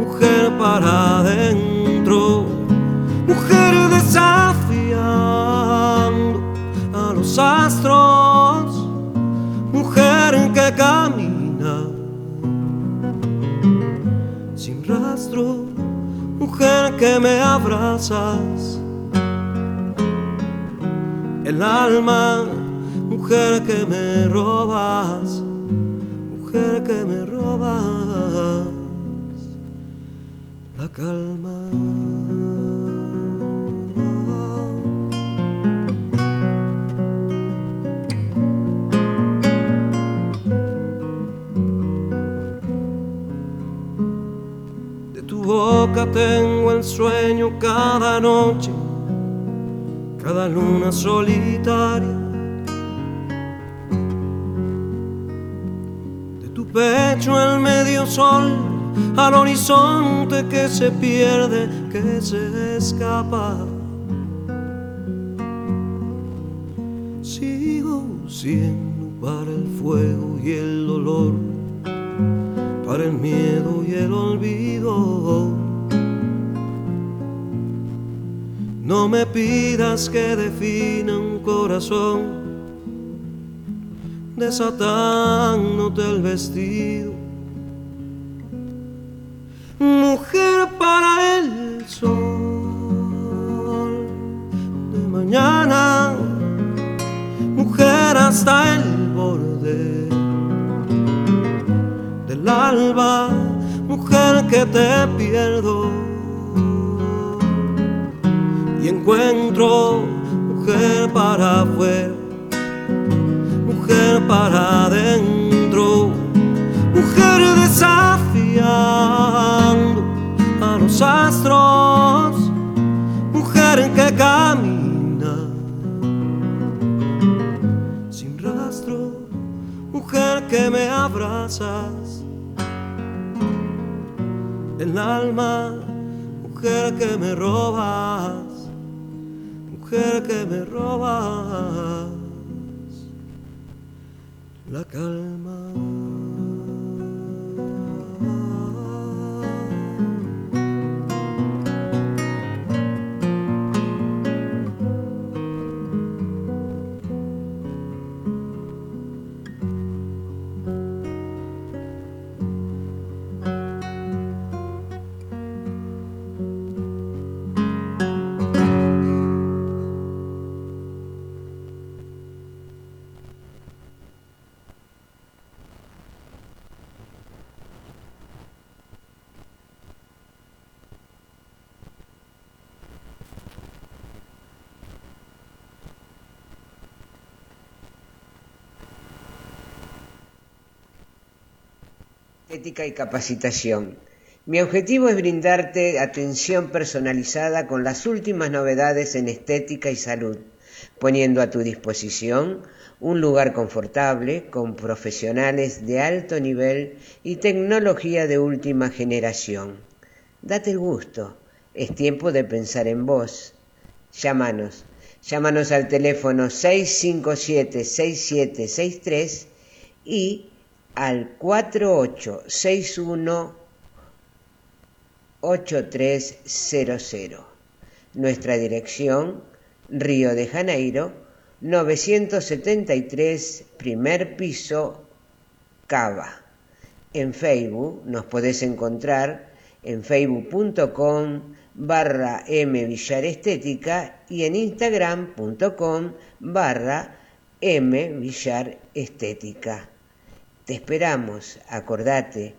mujer para adentro, mujer desafiada los astros, mujer que camina. Sin rastro, mujer que me abrazas, el alma mujer que me robas, mujer que me robas. La calma. Boca tengo el sueño cada noche, cada luna solitaria pecho el medio sol, al horizonte que se pierde, que se escapa. Sigo siendo para el fuego y el dolor, para el miedo y el olvido. No me pidas que defina un corazón desatándote el vestido. Mujer para el sol de mañana, mujer hasta el borde del alba, mujer que te pierdo. Y encuentro mujer para afuera mujer para adentro, mujer desafiando a los astros, mujer que camina sin rastro, mujer que me abrazas, el alma, mujer que me robas, mujer que me robas la calma. Ética y capacitación. Mi objetivo es brindarte atención personalizada con las últimas novedades en estética y salud, poniendo a tu disposición un lugar confortable con profesionales de alto nivel y tecnología de última generación. Date el gusto, es tiempo de pensar en vos. Llámanos, llámanos al teléfono 657-6763 y al 4861-8300. Nuestra dirección, Río de Janeiro, 973, primer piso, Cava. En Facebook nos podés encontrar en facebook.com barra M Villar Estética y en instagram.com barra M Villar Estética. Te esperamos, acordate,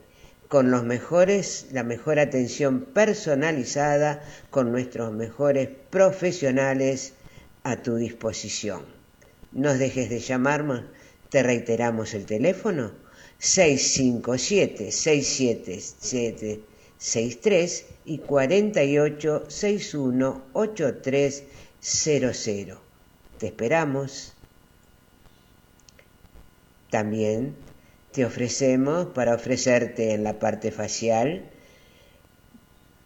con los mejores, la mejor atención personalizada, con nuestros mejores profesionales a tu disposición. No dejes de llamarnos, te reiteramos el teléfono 657 677 y 48 61 8300. Te esperamos. También te ofrecemos para ofrecerte en la parte facial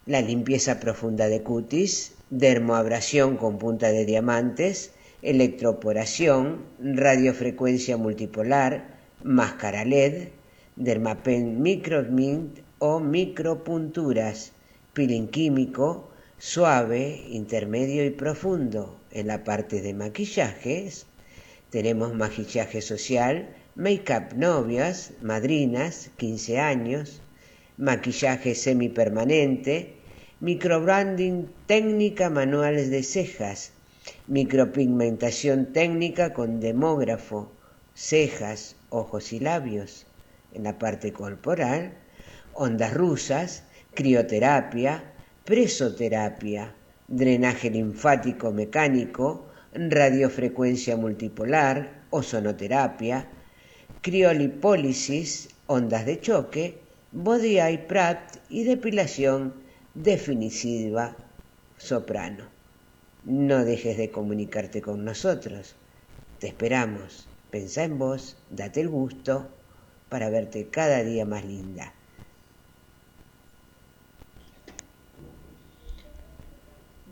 la limpieza profunda de cutis, dermoabrasión con punta de diamantes, electroporación, radiofrecuencia multipolar, máscara LED, dermapen micromint o micropunturas, peeling químico, suave, intermedio y profundo. En la parte de maquillajes tenemos maquillaje social, make-up novias, madrinas, 15 años, maquillaje semipermanente, microbranding, técnica manuales de cejas, micropigmentación técnica con demógrafo, cejas, ojos y labios. En la parte corporal, ondas rusas, crioterapia, presoterapia, drenaje linfático mecánico, radiofrecuencia multipolar, ozonoterapia, criolipólisis, ondas de choque, body eye prat y depilación definitiva soprano. No dejes de comunicarte con nosotros. Te esperamos. Pensá en vos, date el gusto para verte cada día más linda.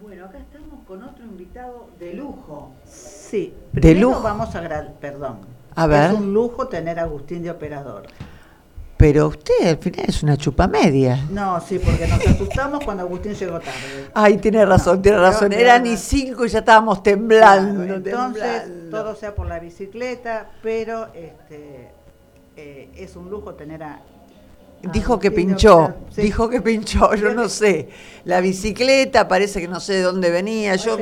Bueno, acá estamos con otro invitado de lujo. Sí, de lujo. Vamos a perdón. A ver. Es un lujo tener a Agustín de operador. Pero usted al final es una chupa media. No, sí, porque nos asustamos cuando Agustín llegó tarde. Ay, tiene razón, tiene razón. Era ni cinco y ya estábamos temblando. entonces, todo sea por la bicicleta, pero este eh, es un lujo tener a Dijo que pinchó, dijo que pinchó, yo no sé. La bicicleta parece que no sé de dónde venía. Yo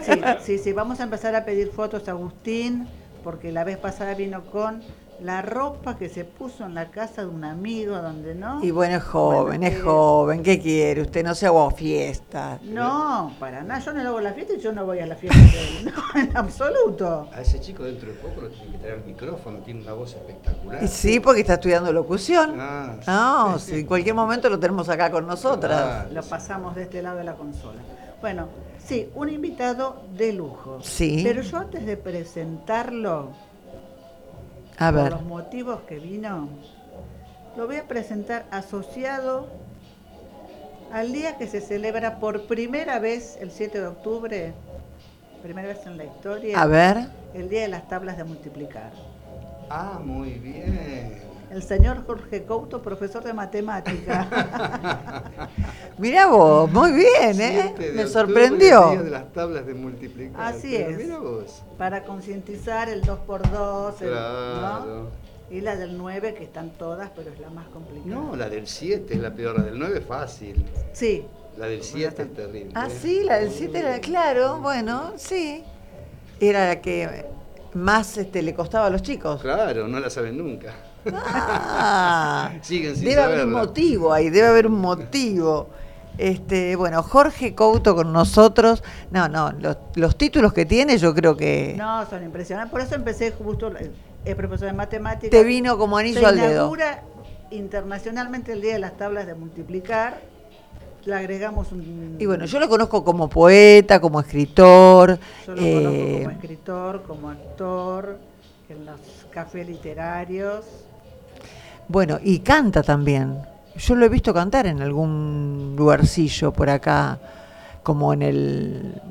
Sí, sí, sí, vamos a empezar a pedir fotos a Agustín, porque la vez pasada vino con la ropa que se puso en la casa de un amigo, donde no. Y bueno, es joven, es joven, ¿qué quiere? Usted no se hago fiesta. No, para nada, yo no le hago la fiesta y yo no voy a la fiesta No, en absoluto. A ese chico dentro de poco lo tiene que traer el micrófono, tiene una voz espectacular. Sí, porque está estudiando locución. Ah, no, sí, en cualquier momento lo tenemos acá con nosotras. Lo pasamos de este lado de la consola. Bueno, sí, un invitado de lujo. Sí. Pero yo antes de presentarlo por los motivos que vino, lo voy a presentar asociado al día que se celebra por primera vez el 7 de octubre, primera vez en la historia. A ver. El día de las tablas de multiplicar. Ah, muy bien el señor Jorge Couto, profesor de matemática. Mira vos, muy bien, ¿eh? Me sorprendió. de las tablas de multiplicar. Así es. Para concientizar el 2x2, claro. Y la del 9, que están todas, pero es la más complicada. No, la del 7 es la peor, la del 9 es fácil. Sí. La del 7 es terrible. Ah, sí, la del 7 era, claro, bueno, sí. Era la que más este, le costaba a los chicos. Claro, no la saben nunca. Ah, debe haber un motivo ahí, debe haber un motivo. Este, bueno, Jorge Couto con nosotros. No, no, los, títulos que tiene yo creo que... No, son impresionantes. Por eso empecé justo, el profesor de matemáticas. Te vino como anillo al dedo. internacionalmente el Día de las Tablas de Multiplicar. Le agregamos un... Y bueno, yo lo conozco como poeta, como escritor. Yo lo conozco como eh, escritor, como actor, en los cafés literarios. Bueno, y canta también. Yo lo he visto cantar en algún lugarcillo por acá, como en el,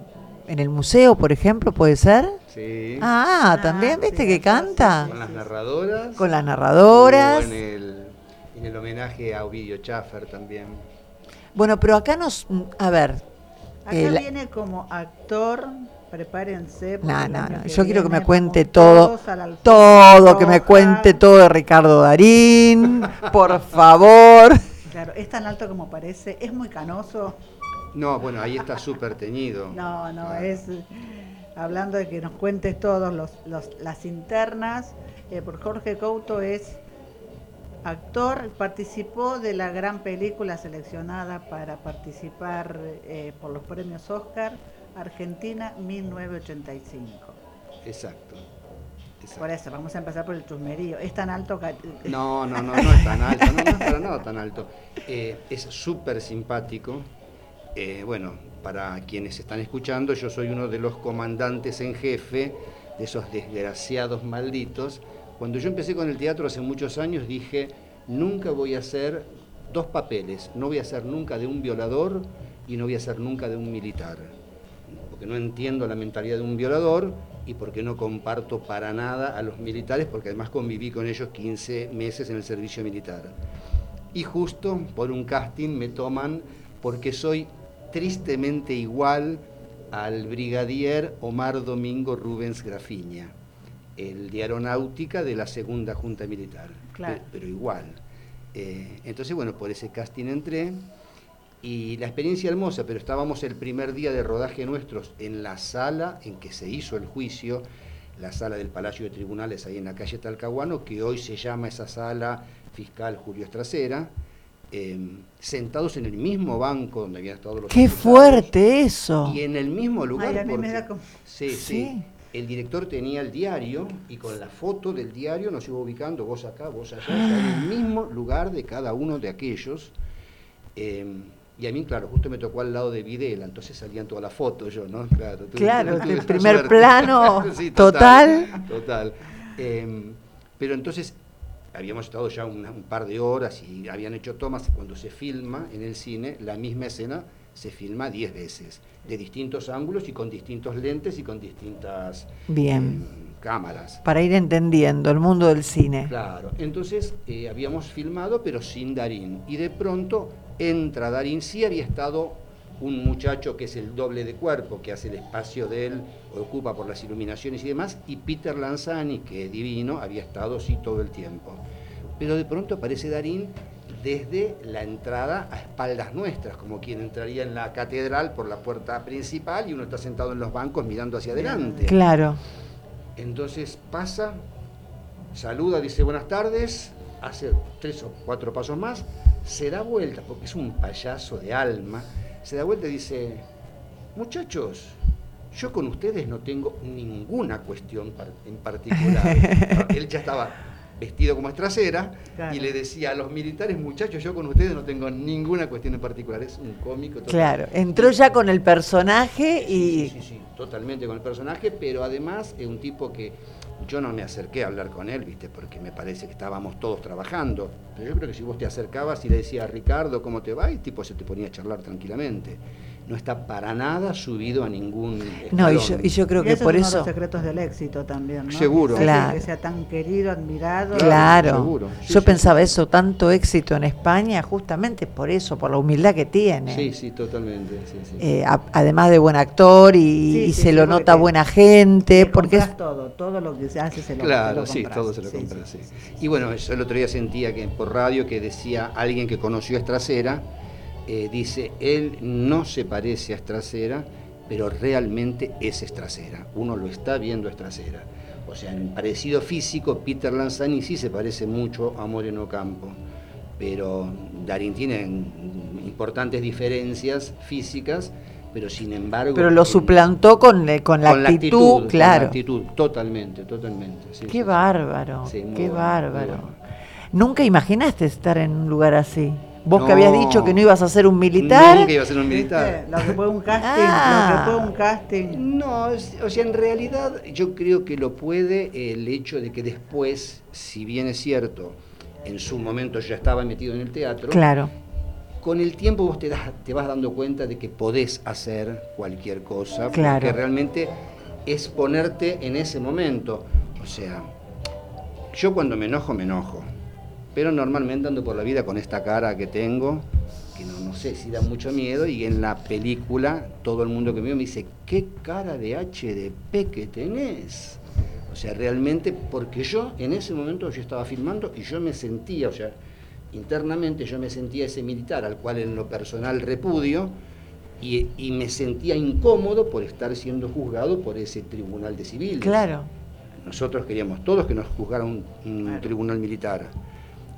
en el museo, por ejemplo, ¿puede ser? Sí. Ah, también, ¿viste que canta? Con las narradoras. Con las narradoras. en el, en el homenaje a Ovidio Chaffer también. Bueno, pero acá nos, a ver. Acá viene como actor, prepárense. No, no, no. Yo quiero que me cuente todo, todo, que me cuente todo de Ricardo Darín, por favor. Claro, es tan alto como parece, es muy canoso. No, bueno, ahí está súper teñido. No, no, es hablando de que nos cuentes todos los, las internas, eh, por Jorge Couto es actor, participó de la gran película seleccionada para participar eh, por los premios Oscar Argentina 1985. Exacto. Por eso, vamos a empezar por el chusmerío. ¿Es tan alto? No, no, no, no es tan alto, no, no es para tan alto. Eh, es súper simpático. Eh, bueno, para quienes están escuchando, yo soy uno de los comandantes en jefe de esos desgraciados malditos. Cuando yo empecé con el teatro hace muchos años, dije, nunca voy a hacer dos papeles. No voy a ser nunca de un violador y no voy a ser nunca de un militar porque no entiendo la mentalidad de un violador y porque no comparto para nada a los militares, porque además conviví con ellos 15 meses en el servicio militar. Y justo por un casting me toman porque soy tristemente igual al brigadier Omar Domingo Rubens Grafiña, el de aeronáutica de la segunda Junta Militar, pero, igual. Eh, entonces, bueno, por ese casting entré Y la experiencia hermosa, pero estábamos el primer día de rodaje nuestros en la sala en que se hizo el juicio, la sala del Palacio de Tribunales ahí en la calle Talcahuano, que hoy se llama esa sala fiscal Julio Estracera, em, sentados en el mismo banco donde habían estado los... ¡Qué fuerte eso! Y en el mismo lugar... Ay, me da como... sí, sí, El director tenía el diario y con la foto del diario nos iba ubicando, vos acá, vos allá, en el mismo lugar de cada uno de aquellos. Em, y a mí, claro, justo me tocó al lado de Videla, entonces salían todas las fotos yo, ¿no? Claro, claro el primer plano total. Total. Em, pero entonces habíamos estado ya un par de horas y habían hecho tomas. Cuando se filma en el cine, la misma escena se filma diez veces, de distintos ángulos y con distintos lentes y con distintas Bien. Em, cámaras. Para ir entendiendo el mundo del cine. Claro, entonces eh, habíamos filmado pero sin Darín. Y de pronto entra Darín, sí había estado un muchacho que es el doble de cuerpo, que hace el espacio de él, ocupa por las iluminaciones y demás, y Peter Lanzani, que es divino, había estado sí todo el tiempo. Pero de pronto aparece Darín desde la entrada a espaldas nuestras, como quien entraría en la catedral por la puerta principal y uno está sentado en los bancos mirando hacia adelante. Claro. Entonces pasa, saluda, dice buenas tardes, hace tres o cuatro pasos más, se da vuelta, porque es un payaso de alma, se da vuelta y dice, muchachos, yo con ustedes no tengo ninguna cuestión en particular. Él ya estaba vestido como estrasera y le decía a los militares, muchachos, yo con ustedes no tengo ninguna cuestión en particular, es un cómico. Claro, entró ya con el personaje y... Sí, sí, sí, totalmente con el personaje, pero además es un tipo que yo no me acerqué a hablar con él, ¿viste? Porque me parece que estábamos todos trabajando. Pero yo creo que si vos te acercabas y le decías, Ricardo, ¿cómo te va? Y tipo se te ponía a charlar tranquilamente. No está para nada subido a ningún. No, y yo, y yo, creo que por eso. los secretos del éxito también, ¿no? Seguro. Claro. Que sea tan querido, admirado. Claro. Seguro. yo pensaba eso, tanto éxito en España, justamente por eso, por la humildad que tiene. Sí, sí, totalmente. Eh, además de buen actor y, se lo nota buena gente. porque es todo, todo lo que se hace se lo Claro, sí, todo se lo compra, sí. Y bueno, yo el otro día sentía que por radio que decía alguien que conoció a Estracera, eh, dice, él no se parece a Estracera, pero realmente es Estracera. Uno lo está viendo a Estracera. O sea, en parecido físico, Peter Lanzani sí se parece mucho a Moreno Campo, pero Darín tiene importantes diferencias físicas, pero sin embargo... Pero lo suplantó con, con, la, actitud, claro. Con la actitud, totalmente, totalmente. qué bárbaro, qué bárbaro. ¿Nunca imaginaste estar en un lugar así? Vos que habías dicho que no ibas a ser un militar. Nunca iba a ser un militar. Lo que fue un casting, lo que fue un casting. No, o sea, en realidad yo creo que lo puede el hecho de que después, si bien es cierto, en su momento ya estaba metido en el teatro. Claro con el tiempo vos te, das, te vas dando cuenta de que podés hacer cualquier cosa, claro. porque realmente es ponerte en ese momento. O sea, yo cuando me enojo, me enojo, pero normalmente ando por la vida con esta cara que tengo, que no, no sé si da mucho miedo, y en la película todo el mundo que me ve me dice, ¿qué cara de HDP que tenés? O sea, realmente, porque yo en ese momento yo estaba filmando y yo me sentía, o sea, internamente yo me sentía ese militar al cual en lo personal repudio y, me sentía incómodo por estar siendo juzgado por ese tribunal de civiles. Claro. Nosotros queríamos todos que nos juzgara un, tribunal militar.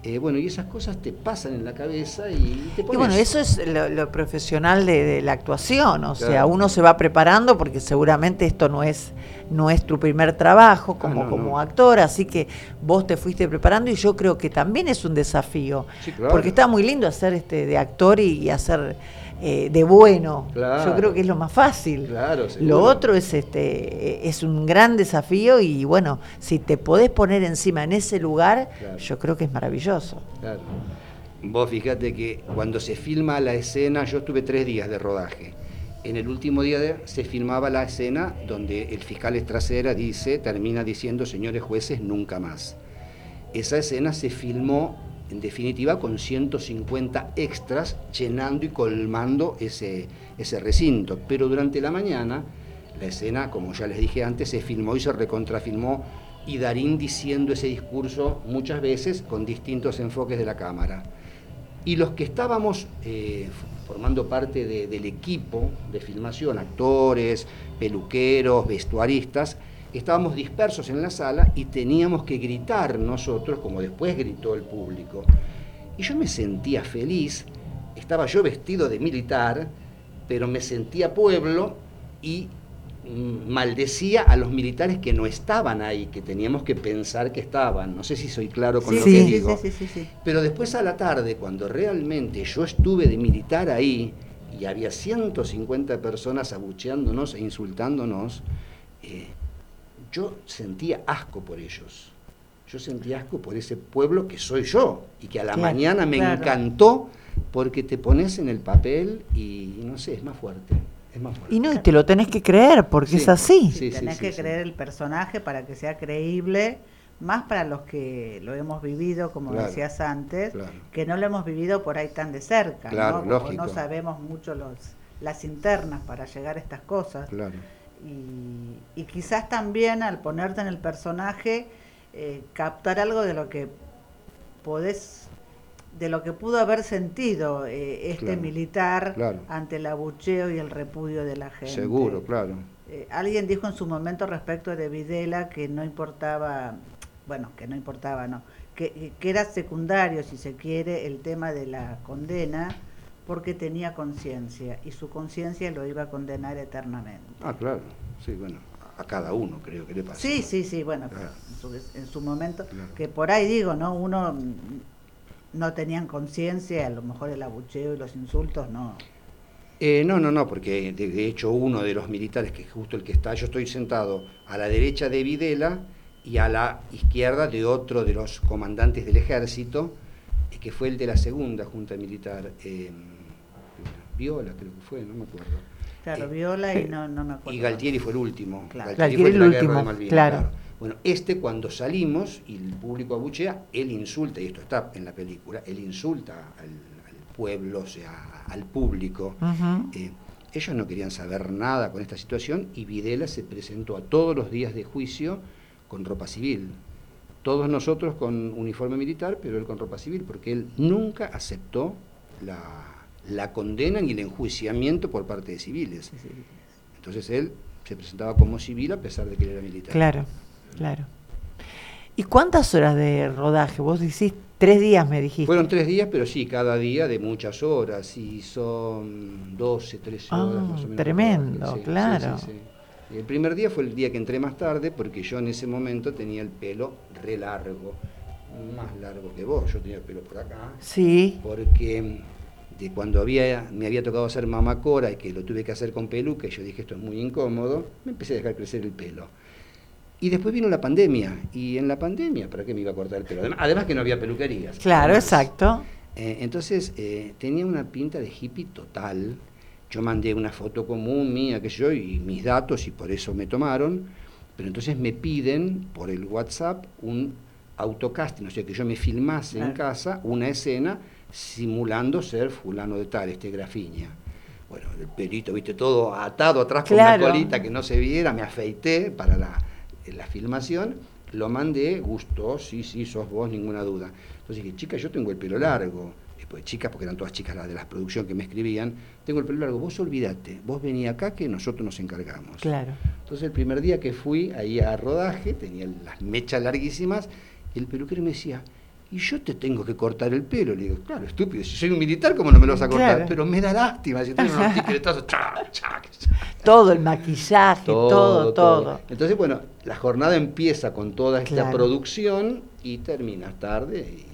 Eh, bueno, y esas cosas te pasan en la cabeza y te pones... Y bueno, eso es lo, profesional de, la actuación, o sea, uno se va preparando porque seguramente esto no es, no es tu primer trabajo como, como actor, así que vos te fuiste preparando y yo creo que también es un desafío, porque está muy lindo hacer este de actor y hacer eh, de bueno. Yo creo que es lo más fácil. lo otro es este es un gran desafío y bueno, si te podés poner encima en ese lugar, yo creo que es maravilloso. Claro. Vos fíjate que cuando se filma la escena, yo estuve tres días de rodaje. En el último día se filmaba la escena donde el fiscal Estrasera dice, termina diciendo, señores jueces, nunca más. Esa escena se filmó en definitiva con 150 extras llenando y colmando ese, ese recinto. Pero durante la mañana, la escena, como ya les dije antes, se filmó y se recontrafilmó y Darín diciendo ese discurso muchas veces con distintos enfoques de la cámara. Y los que estábamos eh, formando parte del equipo de filmación, actores, peluqueros, vestuaristas, estábamos dispersos en la sala y teníamos que gritar nosotros, como después gritó el público. Y yo me sentía feliz, estaba yo vestido de militar, pero me sentía pueblo y mm, maldecía a los militares que no estaban ahí, que teníamos que pensar que estaban. No sé si soy claro con lo que digo. Sí, sí, Pero después a la tarde, cuando realmente yo estuve de militar ahí y había 150 personas abucheándonos e insultándonos, eh, yo sentía asco por ellos. Yo sentía asco por ese pueblo que soy yo y que a la mañana me encantó porque te pones en el papel y no sé, es más fuerte. Es más fuerte. Y no, y te lo tenés que creer porque es así. Sí, tenés que creer el personaje para que sea creíble, más para los que lo hemos vivido, como decías antes, que no lo hemos vivido por ahí tan de cerca, ¿no? no sabemos mucho los las internas para llegar a estas cosas. Claro y, quizás también al ponerte en el personaje eh, captar algo de lo que podés de lo que pudo haber sentido eh, este militar ante el abucheo y el repudio de la gente. Seguro, claro. Eh, alguien dijo en su momento respecto de Videla que no importaba, bueno, que no importaba, no, que, que era secundario, si se quiere, el tema de la condena, porque tenía conciencia y su conciencia lo iba a condenar eternamente. Ah, claro, sí, bueno, a cada uno creo que le pasa. Sí, sí, sí, bueno, en, su, momento, que por ahí digo, ¿no? Uno no tenían conciencia, a lo mejor el abucheo y los insultos no. Eh, no, no, no, porque de, hecho uno de los militares, que es justo el que está, yo estoy sentado a la derecha de Videla y a la izquierda de otro de los comandantes del ejército, eh, que fue el de la segunda junta militar. Eh, Viola creo que fue, no me acuerdo. Claro, eh, Viola y no, no me acuerdo. Y Galtieri fue el último. Galtieri, fue el último, claro. Bueno, este cuando salimos y el público abuchea, él insulta, y esto está en la película, él insulta al, pueblo, o sea, al público. Eh, ellos no querían saber nada con esta situación y Videla se presentó a todos los días de juicio con ropa civil. Todos nosotros con uniforme militar, pero él con ropa civil, porque él nunca aceptó la, la condena y el enjuiciamiento por parte de civiles. Entonces él se presentaba como civil a pesar de que él era militar. Claro, claro. ¿Y cuántas horas de rodaje? Vos decís tres días, me dijiste. Fueron tres días, pero sí, cada día de muchas horas, y son 12, 13 ah, horas más o menos. Tremendo, claro. el primer día fue el día que entré más tarde, porque yo en ese momento tenía el pelo re largo, más largo que vos, yo tenía el pelo por acá. Sí. Porque de cuando había, me había tocado hacer mamacora y que lo tuve que hacer con peluca, y yo dije esto es muy incómodo, me empecé a dejar crecer el pelo. Y después vino la pandemia, y en la pandemia, ¿para qué me iba a cortar el pelo? Además, que no había peluquerías. Claro, exacto. Eh, entonces eh, tenía una pinta de hippie total. Yo mandé una foto común mía, que yo, y mis datos, y por eso me tomaron. Pero entonces me piden por el WhatsApp un autocasting, o sea, que yo me filmase en casa una escena simulando ser fulano de tal, este grafiña. Bueno, el pelito, viste, todo atado atrás con una colita que no se viera, me afeité para la, la filmación, lo mandé, gustó, sí, sí, sos vos, ninguna duda. Entonces dije, chica, yo tengo el pelo largo. Después, chicas, porque eran todas chicas las de la producción que me escribían, tengo el pelo largo, vos olvidate, vos vení acá que nosotros nos encargamos. Claro. Entonces el primer día que fui ahí a rodaje, tenía las mechas larguísimas, el peluquero me decía, y yo te tengo que cortar el pelo. Le digo, claro, estúpido, si soy un militar, ¿cómo no me lo vas a cortar? Pero me da lástima, si tengo unos tiquetazos, Todo el maquillaje, todo, todo, Entonces, bueno, la jornada empieza con toda esta producción y termina tarde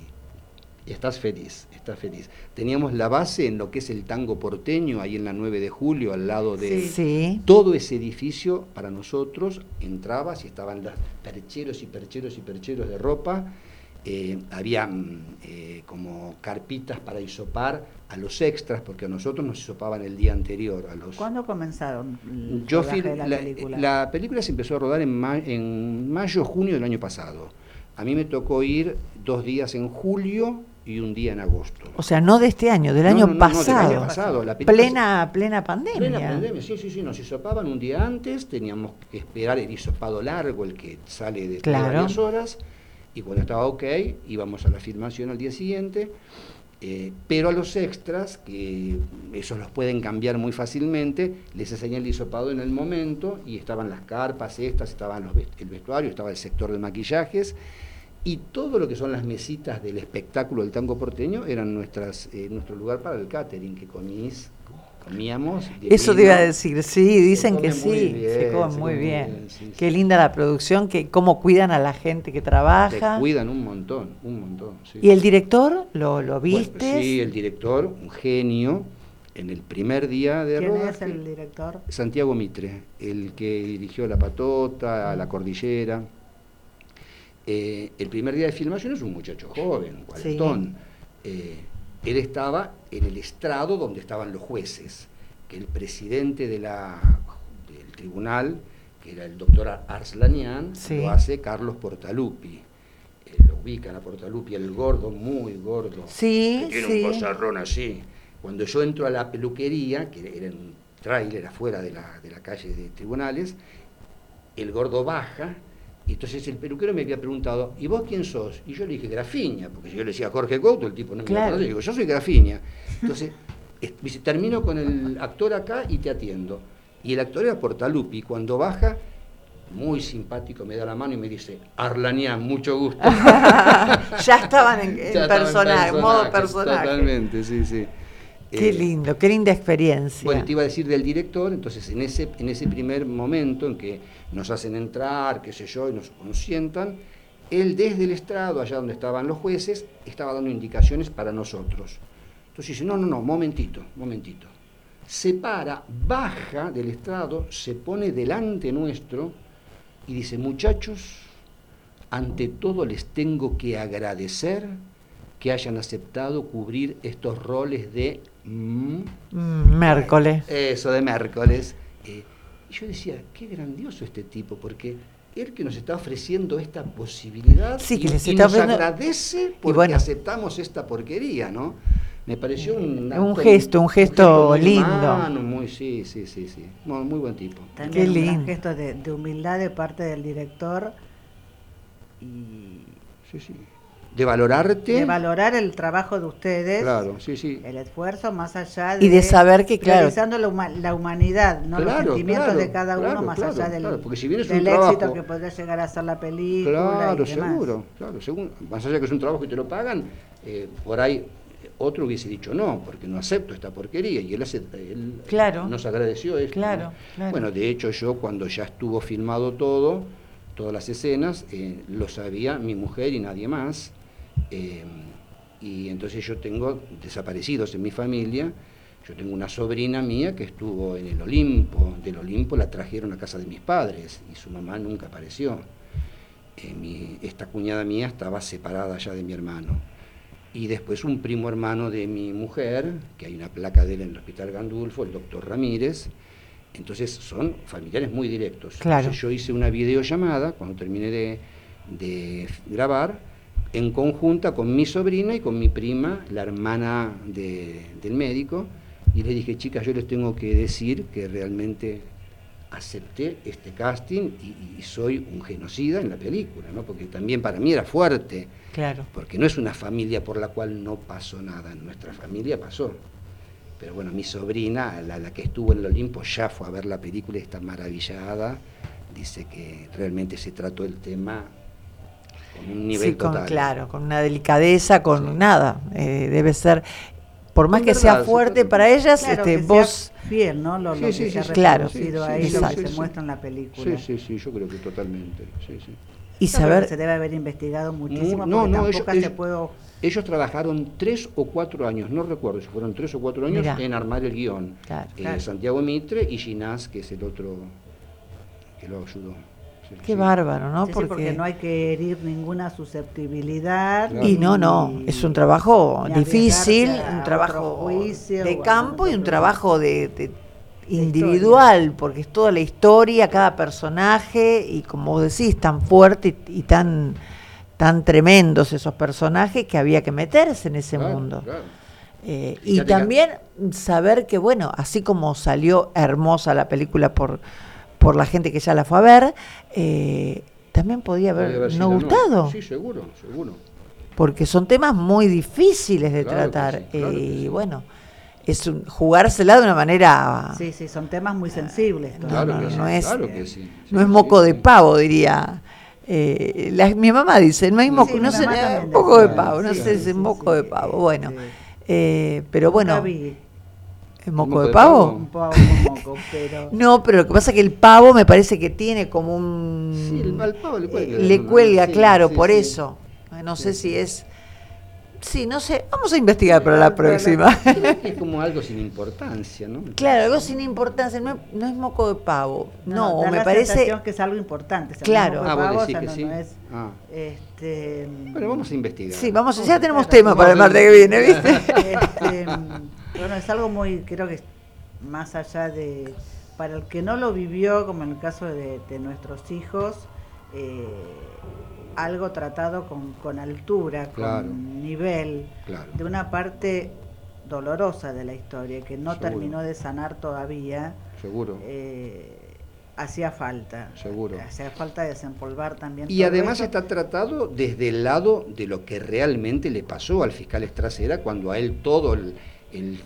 y, estás feliz, estás feliz. Teníamos la base en lo que es el tango porteño, ahí en la 9 de julio, al lado de todo ese edificio, para nosotros, entrabas y estaban los percheros y percheros y percheros de ropa eh, había mm, eh, como carpitas para hisopar a los extras, porque a nosotros nos hisopaban el día anterior. A los... ¿Cuándo comenzaron? Yo la, película? la, película? se empezó a rodar en, en mayo, junio del año pasado. A mí me tocó ir dos días en julio y un día en agosto. O sea, no de este año, del año pasado. del año pasado. plena, plena pandemia. Plena pandemia, sí, sí, sí. Nos hisopaban un día antes, teníamos que esperar el hisopado largo, el que sale de varias horas y cuando estaba ok íbamos a la filmación al día siguiente Eh, pero a los extras, que esos los pueden cambiar muy fácilmente, les enseñé el hisopado en el momento y estaban las carpas estas, estaban el vestuario, estaba el sector de maquillajes y todo lo que son las mesitas del espectáculo del tango porteño eran eh, nuestro lugar para el catering, que comís, comíamos. Eso te iba a decir, sí, dicen que sí, se come muy bien. Qué linda la producción, que cómo cuidan a la gente que trabaja. Te cuidan un montón, un montón. ¿Y el director, lo, lo viste? sí, el director, un genio. En el primer día de ¿Quién es el director? Santiago Mitre, el que dirigió La Patota, La Cordillera. Eh, el primer día de filmación es un muchacho joven, un cuarentón. Eh, él estaba en el estrado donde estaban los jueces, que el presidente de la, del tribunal, que era el doctor Arslanian, lo hace Carlos Portalupi. Eh, lo ubican a Portalupi, el gordo, muy gordo. Sí, que tiene un así. Cuando yo entro a la peluquería, que era en un tráiler afuera de la, de la calle de tribunales, el gordo baja y entonces el peluquero me había preguntado, ¿y vos quién sos? Y yo le dije, Grafiña, porque yo le decía Jorge Couto, el tipo no me claro. le digo, yo soy Grafiña. Entonces, dice, termino con el actor acá y te atiendo. Y el actor era Portalupi, cuando baja, muy simpático, me da la mano y me dice, Arlanián, mucho gusto. ya estaban en, personaje, en modo personaje. Totalmente, sí, sí. Qué eh, lindo, qué linda experiencia. Bueno, te iba a decir del director, entonces en ese, en ese primer momento en que nos hacen entrar, qué sé yo, y nos, sientan, él desde el estrado, allá donde estaban los jueces, estaba dando indicaciones para nosotros. Entonces dice, no, no, no, momentito, momentito. Se para, baja del estrado, se pone delante nuestro y dice, muchachos, ante todo les tengo que agradecer que hayan aceptado cubrir estos roles de Mm. Mércoles. Eso, de miércoles. Eh, y yo decía, qué grandioso este tipo, porque él que nos está ofreciendo esta posibilidad sí, que y, nos agradece porque aceptamos esta porquería, ¿no? Me pareció un, un gesto, un gesto, lindo. muy, sí, sí, sí, sí. Muy, buen tipo. También un gesto de, de humildad de parte del director y sí, sí de valorarte. De valorar el trabajo de ustedes. Claro, sí, sí. El esfuerzo más allá de. Y de saber que, claro. Realizando la, humanidad, no los sentimientos de cada uno más allá del, éxito que podría llegar a ser la película. Claro, seguro, claro, según, más allá que es un trabajo que te lo pagan, eh, por ahí otro hubiese dicho no, porque no acepto esta porquería. Y él, hace, él claro. nos agradeció esto. Claro, Bueno, de hecho, yo cuando ya estuvo filmado todo, todas las escenas, eh, lo sabía mi mujer y nadie más. Eh, y entonces yo tengo desaparecidos en mi familia. Yo tengo una sobrina mía que estuvo en el Olimpo. Del Olimpo la trajeron a casa de mis padres y su mamá nunca apareció. Eh, esta cuñada mía estaba separada ya de mi hermano. Y después un primo hermano de mi mujer, que hay una placa de él en el Hospital Gandulfo, el doctor Ramírez. Entonces son familiares muy directos. Claro. yo hice una videollamada cuando terminé de, de grabar en conjunta con mi sobrina y con mi prima, la hermana del médico, y le dije, chicas, yo les tengo que decir que realmente acepté este casting y, soy un genocida en la película, ¿no? porque también para mí era fuerte, claro. porque no es una familia por la cual no pasó nada, en nuestra familia pasó. Pero bueno, mi sobrina, la, la que estuvo en el Olimpo, ya fue a ver la película y está maravillada, dice que realmente se trató el tema un nivel con, Claro, con una delicadeza, con nada. Eh, debe ser, por más que sea fuerte para ellas, este, vos... Fiel, ¿no? Lo, que se ha claro, ahí, lo que se muestra en la película. Sí, sí, sí, yo creo que totalmente. Sí, sí. Y saber... Se debe haber investigado muchísimo, no, no, ellos, se puedo... ellos trabajaron tres o cuatro años, no recuerdo si fueron tres o cuatro años, en armar el guion. Eh, Santiago Mitre y Ginás, que es el otro que lo ayudó. Qué bárbaro, ¿no? porque... no hay que herir ninguna susceptibilidad. Y no, no, es un trabajo difícil, un trabajo de campo y un trabajo de, individual, porque es toda la historia, cada personaje, y como vos decís, tan fuerte y, tan, tan tremendos esos personajes que había que meterse en ese mundo. Eh, y también saber que, bueno, así como salió hermosa la película por por la gente que ya la fue a ver, eh, también podía haber, no gustado. Sí, seguro, seguro. porque son temas muy difíciles de tratar. y bueno, es un, jugársela de una manera... Sí, sí, son temas muy sensibles. Claro, no, es, no es moco de pavo, diría. Eh, mi mamá dice, no hay moco, no sé, moco de pavo, no sé si es moco de pavo. Bueno, eh, pero bueno. ¿Es moco, de, pavo? Un pavo con moco, pero... No, pero lo que pasa es que el pavo me parece que tiene como un... Sí, el, pavo le cuelga. Le cuelga, claro, por eso. No sé si es Sí, no sé, vamos a investigar para la próxima. Es como algo sin importancia, ¿no? Claro, algo sin importancia, no, es moco de pavo. No, me parece que es algo importante. claro, ah, vos decís que sí. Ah. este, bueno, vamos a investigar. Sí, vamos, ya tenemos tema para el martes que viene, ¿viste? Este, bueno, es algo muy, creo que más allá de, para el que no lo vivió, como en el caso de, nuestros hijos, eh, algo tratado con, con altura, con nivel, de una parte dolorosa de la historia que no terminó de sanar todavía. Seguro. Eh, hacía falta. Seguro. Hacía falta desempolvar también. Y además está tratado desde el lado de lo que realmente le pasó al fiscal Estracera cuando a él todo el,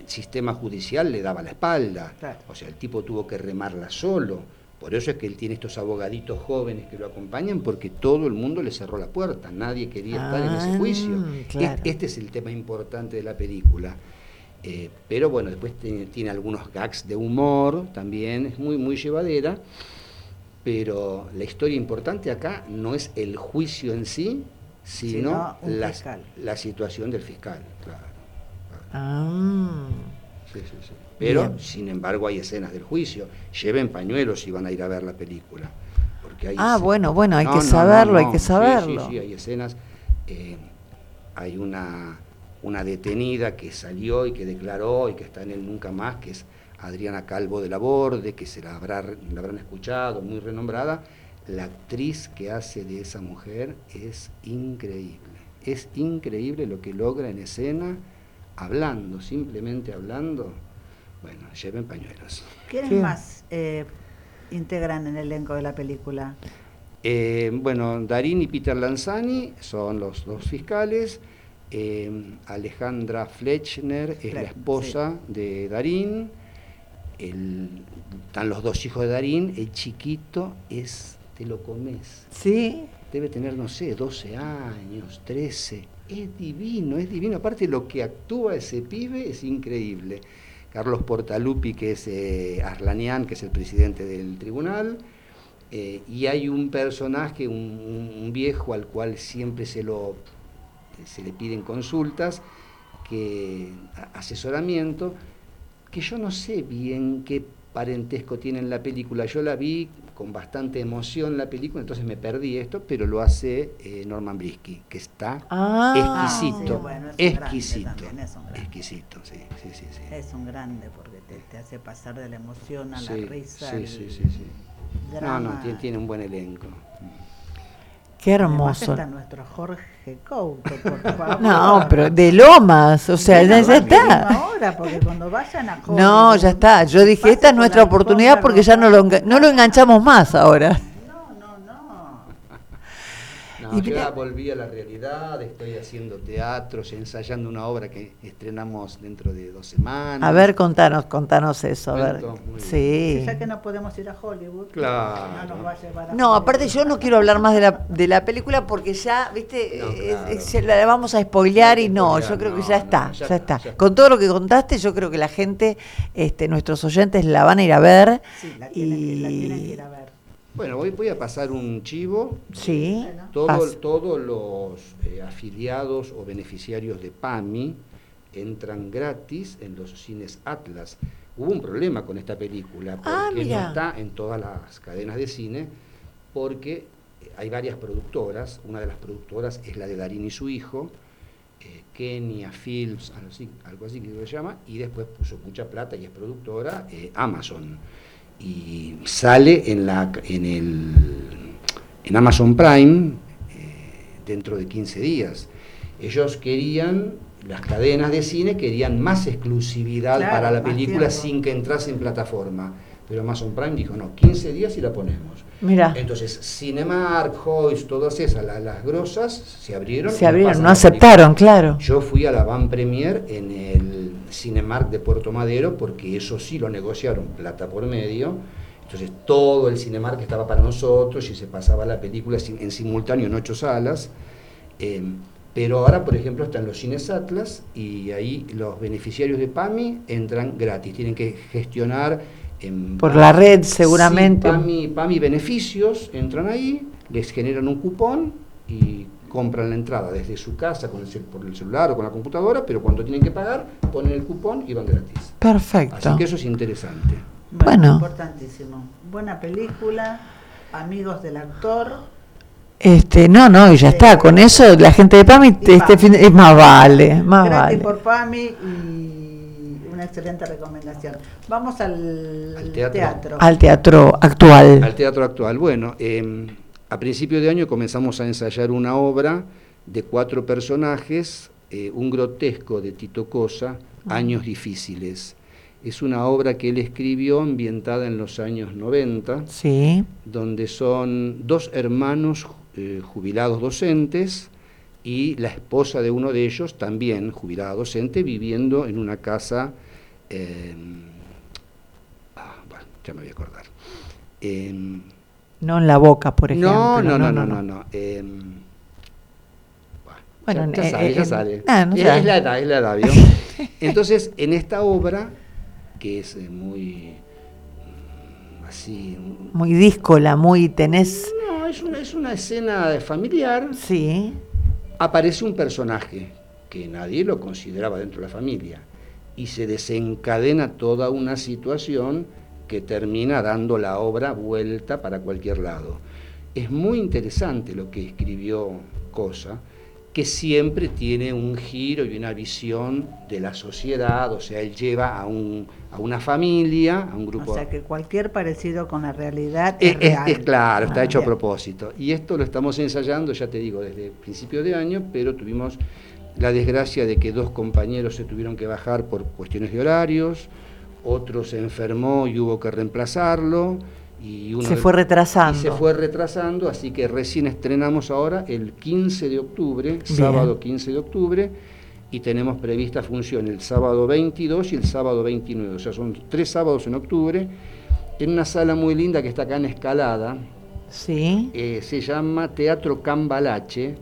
sistema judicial le daba la espalda. O sea, el tipo tuvo que remarla solo por eso es que él tiene estos abogaditos jóvenes que lo acompañan, porque todo el mundo le cerró la puerta, nadie quería estar en ese ah, juicio. Este, es el tema importante de la película. Eh, pero bueno, después tiene, algunos gags de humor también, es muy, muy llevadera. Pero la historia importante acá no es el juicio en sí, sino, la, situación del fiscal. Claro, Ah. Sí, sí, sí. Pero, sin embargo, hay escenas del juicio. Lleven pañuelos si van a ir a ver la película. Porque hay ah, bueno, bueno, hay que saberlo, hay que saberlo. Sí, sí, hay escenas. Eh, hay una, una detenida que salió y que declaró y que está en el Nunca Más, que es Adriana Calvo de la Borde, que se la, habrá, la habrán escuchado, muy renombrada. La actriz que hace de esa mujer es increíble. Es increíble lo que logra en escena, hablando, simplemente hablando bueno, lleven pañuelos. ¿Quiénes más eh, integran en el elenco de la película? Eh, bueno, Darín y Peter Lanzani son los dos fiscales. Eh, Alejandra Fletchner es la esposa de Darín. están los dos hijos de Darín. El chiquito es, te lo comes. Sí. Debe tener, no sé, 12 años, 13. Es divino, es divino. Aparte, lo que actúa ese pibe es increíble. Carlos Portalupi, que es eh, Arlanian, que es el presidente del tribunal, eh, y hay un personaje, un, viejo al cual siempre se, lo, se le piden consultas, que, asesoramiento, que yo no sé bien qué parentesco tiene en la película. Yo la vi con bastante emoción la película, entonces me perdí esto, pero lo hace eh, Norman Brisky, que está ah, exquisito, exquisito, exquisito, sí, sí, sí, sí, Es un grande porque te, hace pasar de la emoción a la risa. Sí, sí, sí, sí. No, no, tiene, tiene un buen elenco. Qué hermoso. Está nuestro Jorge Couto, por favor. No, pero de Lomas, o sea, ya, está. Ahora, porque cuando vayan a no, ya está. Yo dije, esta es nuestra oportunidad porque ya no lo, no lo enganchamos más ahora. Y ya volví a la realidad, estoy haciendo teatros, ensayando una obra que estrenamos dentro de dos semanas. A ver, contanos, contanos eso. A ver. Sí. Ya que no podemos ir a Hollywood, claro. no nos va a llevar a No, aparte yo no quiero hablar más de la, de la película porque ya, viste, la vamos a spoilear y no, yo creo que ya está, ya, está. Con todo lo que contaste, yo creo que la gente, este, nuestros oyentes la van a ir a ver. Sí, la tienen, la tienen que ir a ver. Bueno, voy, voy a pasar un chivo. Sí. todos los eh, afiliados o beneficiarios de PAMI entran gratis en los cines Atlas. Hubo un problema con esta película ah, porque no está en todas las cadenas de cine porque hay varias productoras. Una de las productoras es la de Darín y su hijo, eh, Kenia Films, algo así, que se llama, y después puso mucha plata y es productora eh, Amazon y sale en, la, en, el, en Amazon Prime eh, dentro de 15 días. Ellos querían, las cadenas de cine querían más exclusividad para la película sin que entrase en plataforma. Pero Amazon Prime dijo, no, 15 días y la ponemos. Mira. Entonces, Cinemark, Hoyts, todas esas, las grosas, se abrieron. Se abrieron, no aceptaron, claro. Yo fui a la Van Premier en el Cinemark de Puerto Madero, porque eso sí lo negociaron plata por medio. Entonces, todo el Cinemark estaba para nosotros y se pasaba la película en simultáneo en ocho salas. Eh, pero ahora, por ejemplo, están los cines Atlas y ahí los beneficiarios de PAMI entran gratis. Tienen que gestionar por la red seguramente. Sí, PAMI, beneficios, entran ahí, les generan un cupón y compran la entrada desde su casa con el, por el celular o con la computadora, pero cuando tienen que pagar, ponen el cupón y van gratis. Perfecto. Así que eso es interesante. Bueno, importantísimo. Buena película, amigos del actor. Este, no, no, y ya está, con eso la gente de PAMI, este es más vale, más Gratis vale. por PAMI y excelente recomendación. Vamos al, teatro. Al teatro actual. Al teatro actual. Bueno, em, a principio de año comenzamos a ensayar una obra de cuatro personajes, eh, un grotesco de Tito Cosa, ah. Años Difíciles. Es una obra que él escribió ambientada en los años 90, sí. donde son dos hermanos eh, jubilados docentes, y la esposa de uno de ellos, también jubilada docente, viviendo en una casa ah, bueno, ya me voy a acordar. No en la boca, por ejemplo. No, no, no, no, no. no, bueno, ya, sale, ya sale. Ah, es, la edad, es la edad, ¿vio? Entonces, en esta obra, que es eh, muy mm, así... Muy díscola, muy tenés... No, es una, es una escena familiar. Sí. Aparece un personaje que nadie lo consideraba dentro de la familia y se desencadena toda una situación que termina dando la obra vuelta para cualquier lado. Es muy interesante lo que escribió Cosa, que siempre tiene un giro y una visión de la sociedad, o sea, él lleva a, un, a una familia, a un grupo... O sea, que cualquier parecido con la realidad es, real. Es, claro, está ah, hecho a propósito. Y esto lo estamos ensayando, ya te digo, desde principio de año, pero tuvimos la desgracia de que dos compañeros se tuvieron que bajar por cuestiones de horarios, otro se enfermó y hubo que reemplazarlo. Y uno se fue retrasando. se fue retrasando, así que recién estrenamos ahora el 15 de octubre, sábado 15 de octubre, y tenemos prevista función el sábado 22 y el sábado 29, o sea, son tres sábados en octubre, en una sala muy linda que está acá en Escalada. Sí. Eh, se llama Teatro Cambalache,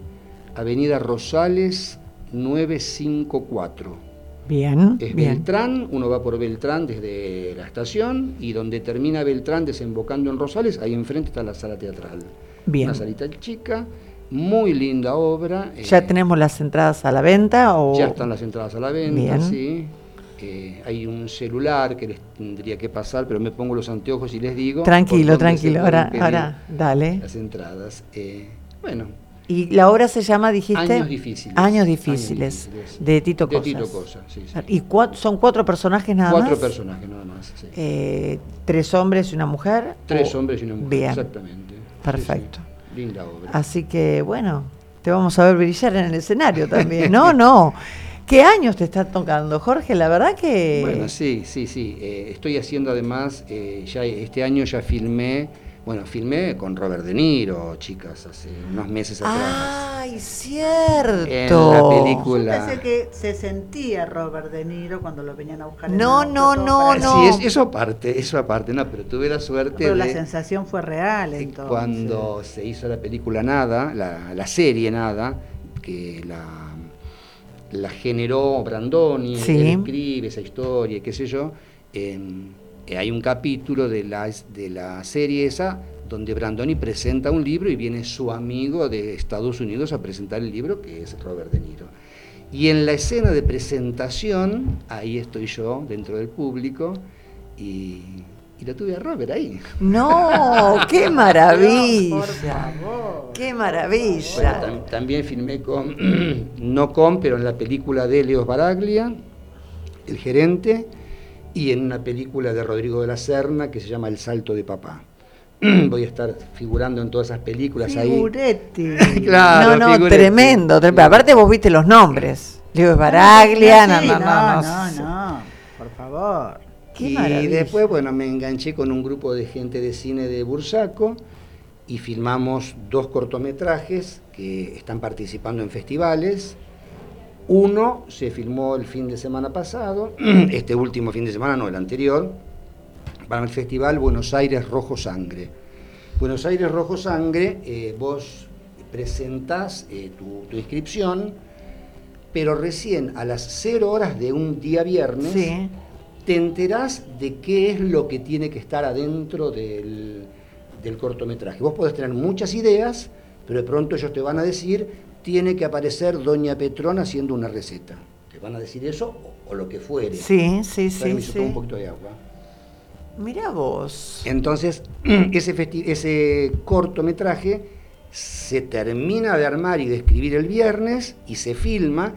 Avenida Rosales 954. Bien. Es Beltrán, uno va por Beltrán desde la estación y donde termina Beltrán desembocando en Rosales, ahí enfrente está la sala teatral. Bien. Una salita chica, muy linda obra. ¿Ya eh, tenemos las entradas a la venta? O... Ya están las entradas a la venta, sí. Eh, hay un celular que les tendría que pasar, pero me pongo los anteojos y les digo. Tranquilo, tranquilo, ahora, ahora, dale. Las entradas. Eh, bueno, y la obra se llama, dijiste. Años difíciles. Años difíciles. De Tito Cosas. De Tito Cosas, sí, ¿Y son cuatro personajes nada más? Cuatro personajes nada más. Eh, ¿Tres hombres y una mujer? Tres hombres y una mujer. Bien. Exactamente. Perfecto. Linda obra. Así que, bueno, te vamos a ver brillar en el escenario también. no, no. ¿Qué años te está tocando, Jorge? La verdad que. Bueno, sí, sí, sí. Eh, estoy haciendo además, eh, ya este año ya filmé bueno, filmé con Robert De Niro, chicas, hace unos meses atrás. ¡Ay, cierto! En la película. Yo pensé que se sentía Robert De Niro cuando lo venían a buscar. No, no, no, no. Sí, es, eso aparte, eso aparte, no, pero tuve la suerte pero la sensación fue real entonces. Cuando se hizo la película Nada, la, serie Nada, que la, la generó Brandoni, él escribe esa historia, qué sé yo, eh, hay un capítulo de la, de la serie esa donde Brandoni presenta un libro y viene su amigo de Estados Unidos a presentar el libro, que es Robert De Niro. Y en la escena de presentación, ahí estoy yo, dentro del público, y, y lo tuve a Robert ahí. No, qué maravilla. Qué maravilla. también filmé con, no con, pero en la película de Leos Baraglia, el gerente, y en una película de Rodrigo de la Serna que se llama El Salto de Papá. Voy a estar figurando en todas esas películas Figurete. ahí. claro, no, no, tremendo, Aparte vos viste los nombres. Leo Baraglia, no, no, no, no, no, por favor. y después, bueno, me enganché con un grupo de gente de cine de Bursaco y filmamos dos cortometrajes que están participando en festivales. Uno se filmó el fin de semana pasado, este último fin de semana, no el anterior, para el festival Buenos Aires Rojo Sangre. Buenos Aires Rojo Sangre, eh, vos presentás eh, tu, tu, inscripción, pero recién a las 0 horas de un día viernes te enterás de qué es lo que tiene que estar adentro del, cortometraje. Vos podés tener muchas ideas, pero de pronto ellos te van a decir, tiene que aparecer Doña Petrona haciendo una receta. Te van a decir eso o, lo que fuere. Sí, sí, sí. sí. un poquito de agua. Mira vos. Entonces, ese, ese cortometraje se termina de armar y de escribir el viernes y se filma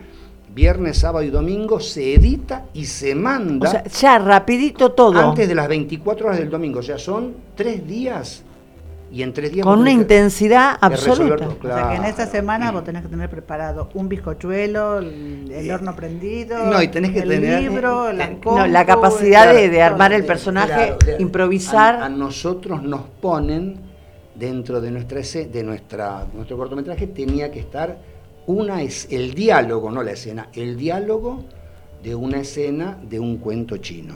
viernes, sábado y domingo, se edita y se manda. O sea, ya rapidito todo. Antes de las 24 horas del domingo, o sea, son tres días. Y en tres días... Con una intensidad absoluta. O sea, que en esta semana vos tenés que tener preparado un bizcochuelo, el, horno prendido, no, y tenés que el tener, libro, la, no, la capacidad de, armar el personaje, improvisar. A, nosotros nos ponen dentro de nuestra de nuestra nuestro cortometraje tenía que estar una es el diálogo, no la escena, el diálogo de una escena de un cuento chino.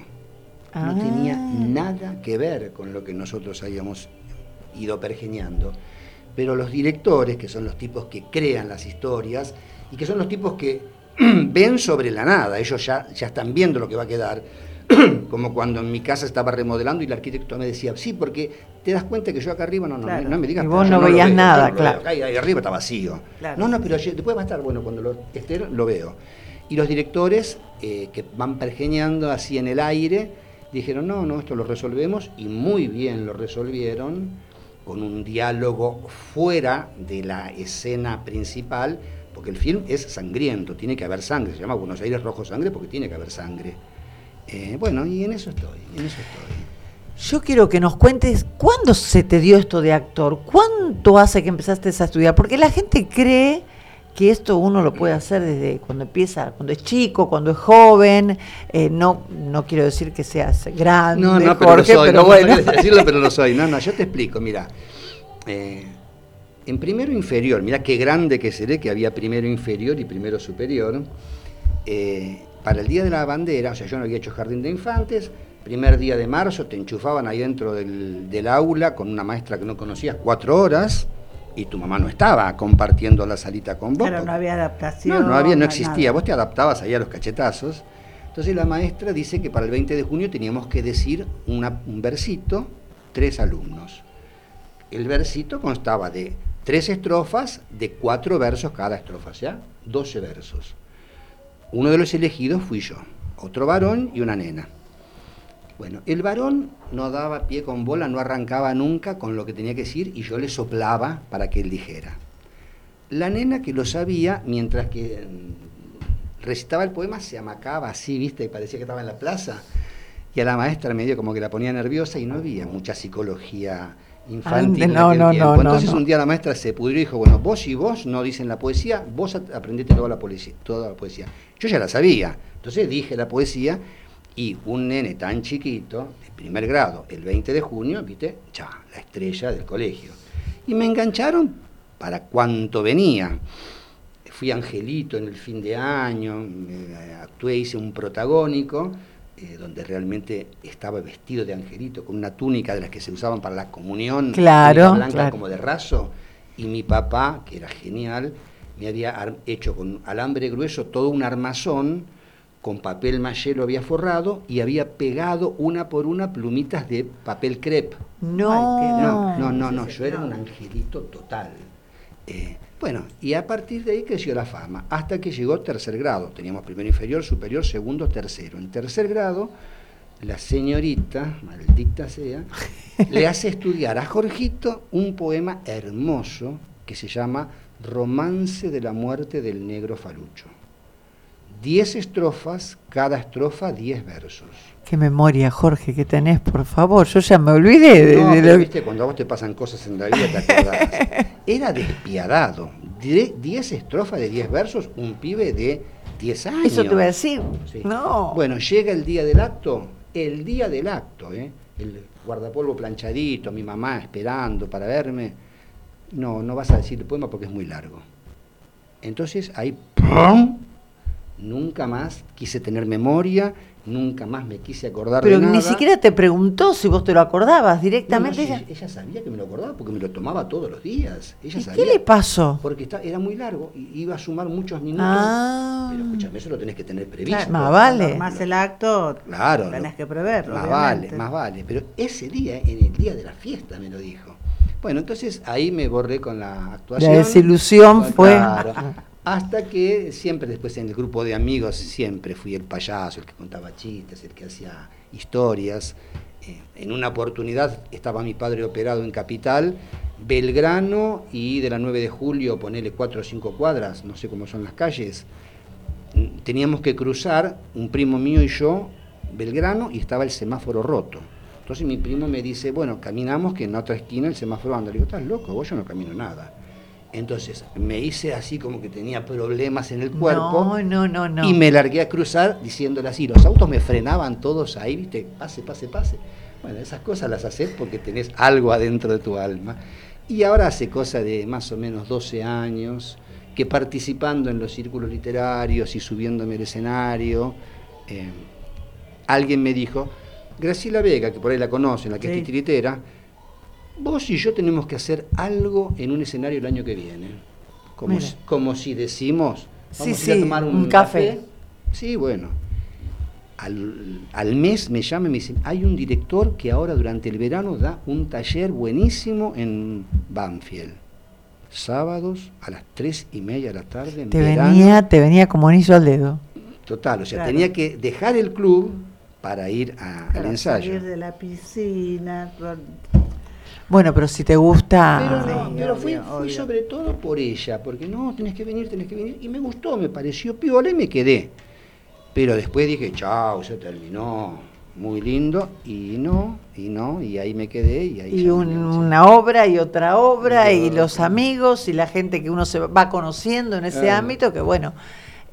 No ah. tenía nada que ver con lo que nosotros habíamos ido pergeñando. Pero los directores, que son los tipos que crean las historias y que son los tipos que ven sobre la nada, ellos ya, ya están viendo lo que va a quedar, como cuando en mi casa estaba remodelando y el arquitecto me decía, sí, porque te das cuenta que yo acá arriba no, no, no me digas. Y vos no veías nada, claro. ahí, arriba está vacío. No, no, pero después va a estar, bueno, cuando lo esté lo veo. Y los directores eh, que van pergeñando así en el aire, dijeron, no, no, esto lo resolvemos y muy bien lo resolvieron con un diálogo fuera de la escena principal, porque el film es sangriento, tiene que haber sangre, se llama Buenos Aires Rojo Sangre porque tiene que haber sangre. Eh, bueno, y en eso estoy, en eso estoy. Yo quiero que nos cuentes cuándo se te dio esto de actor, cuánto hace que empezaste a estudiar, porque la gente cree que esto uno lo puede hacer desde cuando empieza, cuando es chico, cuando es joven, eh, no no quiero decir que seas grande, no, no, pero, soy, pero bueno. No decirlo, pero lo soy. No, no, yo te explico, mira. Eh, en primero inferior, mira qué grande que seré que había primero inferior y primero superior. Eh, para el Día de la Bandera, o sea, yo no había hecho jardín de infantes, primer día de marzo te enchufaban ahí dentro del, aula con una maestra que no conocías cuatro horas y tu mamá no estaba compartiendo la salita con vos. Pero no había adaptación. No, no había, no existía. Vos te adaptabas ahí a los cachetazos. Entonces la maestra dice que para el 20 de junio teníamos que decir un versito, tres alumnos. El versito constaba de tres estrofas, de cuatro versos cada estrofa, ¿ya? 12 versos. Uno de los elegidos fui yo, otro varón y una nena. Bueno, el varón no daba pie con bola, no arrancaba nunca con lo que tenía que decir y yo le soplaba para que él dijera. La nena que lo sabía, mientras que mm, recitaba el poema, se amacaba así, viste, y parecía que estaba en la plaza. Y a la maestra medio como que la ponía nerviosa y no había mucha psicología infantil. no, no, no, Entonces un día la maestra se pudrió y dijo, bueno, vos y vos no dicen la poesía, vos aprendete toda la, poesía, toda la poesía. Yo ya la sabía, entonces dije la poesía y un nene tan chiquito, de primer grado, el 20 de junio, viste, ya, la estrella del colegio. Y me engancharon para cuanto venía. Fui angelito en el fin de año, actué, hice un protagónico eh, donde realmente estaba vestido de angelito, con una túnica de las que se usaban para la comunión, claro, blanca como de raso, y mi papá, que era genial, me había hecho con alambre grueso todo un armazón, con papel maché lo había forrado y había pegado una por una plumitas de papel crepe. No, no, no, no, no, yo era un angelito total. Eh, bueno, y a partir de ahí creció la fama, hasta que llegó tercer grado. Teníamos primero inferior, superior, segundo, tercero. En tercer grado, la señorita, maldita sea, le hace estudiar a Jorgito un poema hermoso que se llama Romance de la muerte del negro falucho. Diez estrofas, cada estrofa diez versos. Qué memoria, Jorge, que tenés, por favor. Yo ya me olvidé de, no, lo... viste, cuando a vos te pasan cosas en la vida te acordás. Era despiadado. Diez estrofas de diez versos, un pibe de diez años. Eso te voy a decir. No. Bueno, llega el día del acto, el día del acto, ¿eh? el guardapolvo planchadito, mi mamá esperando para verme. No, no vas a decir el poema porque es muy largo. Entonces ahí, ¡pum! Nunca más quise tener memoria, nunca más me quise acordar de nada. Pero ni siquiera te preguntó si vos te lo acordabas directamente. ella... sabía que me lo acordaba porque me lo tomaba todos los días. Ella ¿Qué le pasó? Porque era muy largo y iba a sumar muchos minutos. Ah. Pero escúchame, eso lo tenés que tener previsto. más vale. Más el acto, claro, tenés que preverlo. Más vale, más vale. Pero ese día, en el día de la fiesta, me lo dijo. Bueno, entonces ahí me borré con la actuación. La desilusión fue. Hasta que siempre después en el grupo de amigos, siempre fui el payaso, el que contaba chistes, el que hacía historias. Eh, en una oportunidad estaba mi padre operado en Capital, Belgrano y de la 9 de julio, ponele cuatro o cinco cuadras, no sé cómo son las calles. Mm, teníamos que cruzar, un primo mío y yo, Belgrano, y estaba el semáforo roto. Entonces mi primo me dice, bueno, caminamos que en otra esquina el semáforo anda. Le digo, estás loco, vos yo no camino nada. Entonces me hice así como que tenía problemas en el cuerpo. No, no, no, Y me largué a cruzar diciéndole así. Los autos me frenaban todos ahí, viste, pase, pase, pase. Bueno, esas cosas las haces porque tenés algo adentro de tu alma. Y ahora hace cosa de más o menos 12 años que participando en los círculos literarios y subiéndome al escenario, eh, alguien me dijo, Graciela Vega, que por ahí la conocen, la que es titiritera, vos y yo tenemos que hacer algo en un escenario el año que viene. Como, si, como si decimos, vamos a, tomar un, café. Sí, bueno. Al, mes me llaman y me dicen, hay un director que ahora durante el verano da un taller buenísimo en Banfield. Sábados a las tres y media de la tarde. te, venía, te venía como anillo al dedo. Total, o sea, tenía que dejar el club para ir al ensayo. Salir de la piscina, bueno, pero si te gusta... Pero, no, pero fui, sobre todo por ella, porque no, tenés que venir, tenés que venir. Y me gustó, me pareció piola y me quedé. Pero después dije, chao, se terminó, muy lindo, y no, y no, y ahí me quedé. Y, ahí y una obra y otra obra, y, los amigos y la gente que uno se va conociendo en ese ámbito, que bueno,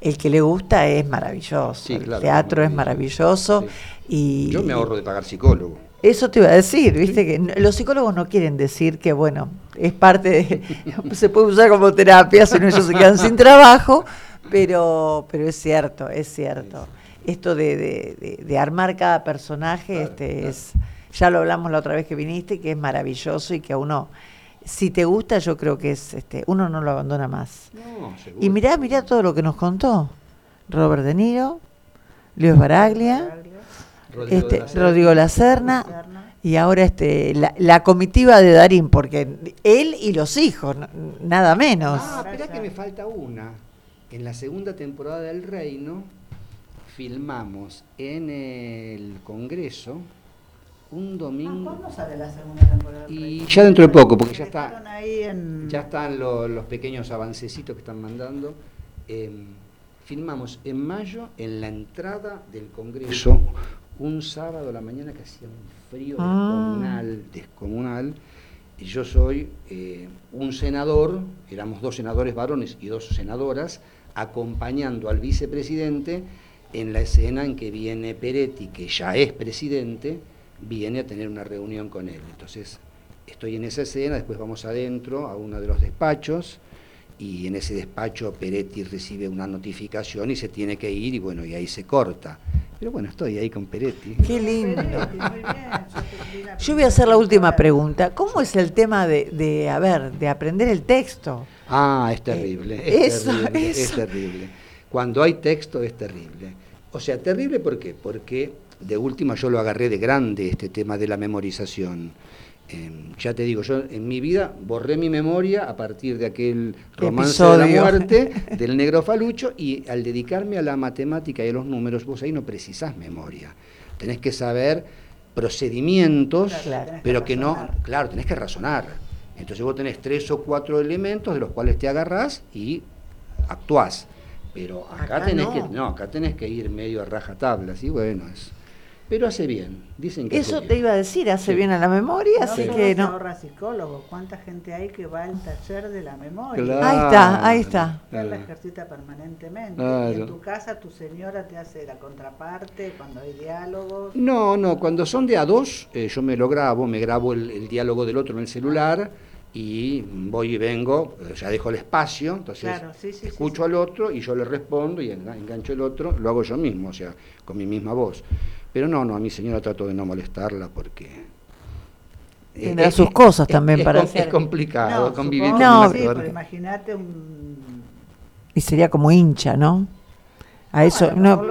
el que le gusta es maravilloso, el teatro es maravilloso. Y, Yo me ahorro de pagar psicólogo. Eso te iba a decir, viste que los psicólogos no quieren decir que, bueno, es parte de. se puede usar como terapia, si no ellos se quedan sin trabajo, pero, pero es cierto, es cierto. Esto de, de, armar cada personaje, este es. Ya lo hablamos la otra vez que viniste, que es maravilloso y que a uno, si te gusta, yo creo que es, este, uno no lo abandona más. y mirá, mirá todo lo que nos contó Robert De Niro, Luis Baraglia Rodrigo, este, Rodrigo Lacerna, y ahora este la, comitiva de Darín, porque él y los hijos, nada menos. Ah, espera que me falta una. En la segunda temporada del Reino filmamos en el Congreso un domingo. ¿Cuándo sale la segunda temporada? Y ya dentro de poco, porque ya está, ya están los, pequeños avancecitos que están mandando. Em, filmamos en mayo en la entrada del Congreso un sábado a la mañana que hacía un frío ah. descomunal, descomunal. Y yo soy eh, un senador, éramos dos senadores varones y dos senadoras, acompañando al vicepresidente en la escena en que viene Peretti, que ya es presidente, viene a tener una reunión con él. Entonces, estoy en esa escena, después vamos adentro a uno de los despachos y en ese despacho Peretti recibe una notificación y se tiene que ir y bueno, y ahí se corta. Pero bueno, estoy ahí con Peretti. Qué lindo. Yo voy a hacer la última pregunta. ¿Cómo es el tema de, de a ver, de aprender el texto? Ah, es terrible. Es terrible, es terrible. Cuando hay texto es terrible. O sea, terrible ¿por qué? Porque de última yo lo agarré de grande este tema de la memorización. Em, ya te digo, yo en mi vida borré mi memoria a partir de aquel romance de la muerte del negro falucho y al dedicarme a la matemática y a los números, vos ahí no precisás memoria. Tenés que saber procedimientos, pero que, no, claro, tenés que razonar. Entonces vos tenés tres o cuatro elementos de los cuales te agarrás y actuás. Pero acá, tenés que no, acá tenés que ir medio a rajatabla, y bueno, es pero hace bien. Dicen que Eso te iba a decir, hace bien a la memoria, así que no. ahorra psicólogo. ¿Cuánta gente hay que va al taller de la memoria? ahí está, ahí está. La ejercita permanentemente. En tu casa tu señora te hace la contraparte cuando hay diálogos. No, no, cuando son de a dos, eh, yo me lo grabo, me grabo el, diálogo del otro en el celular y voy y vengo, ya dejo el espacio, entonces escucho al otro y yo le respondo y engancho el otro, lo hago yo mismo, o sea, con mi misma voz. Pero no, no, a mi señora trato de no molestarla porque... Tendrá sus cosas también para hacer. Es complicado convivir con no, sí, pero imagínate un... Y sería como hincha, ¿no? A eso no,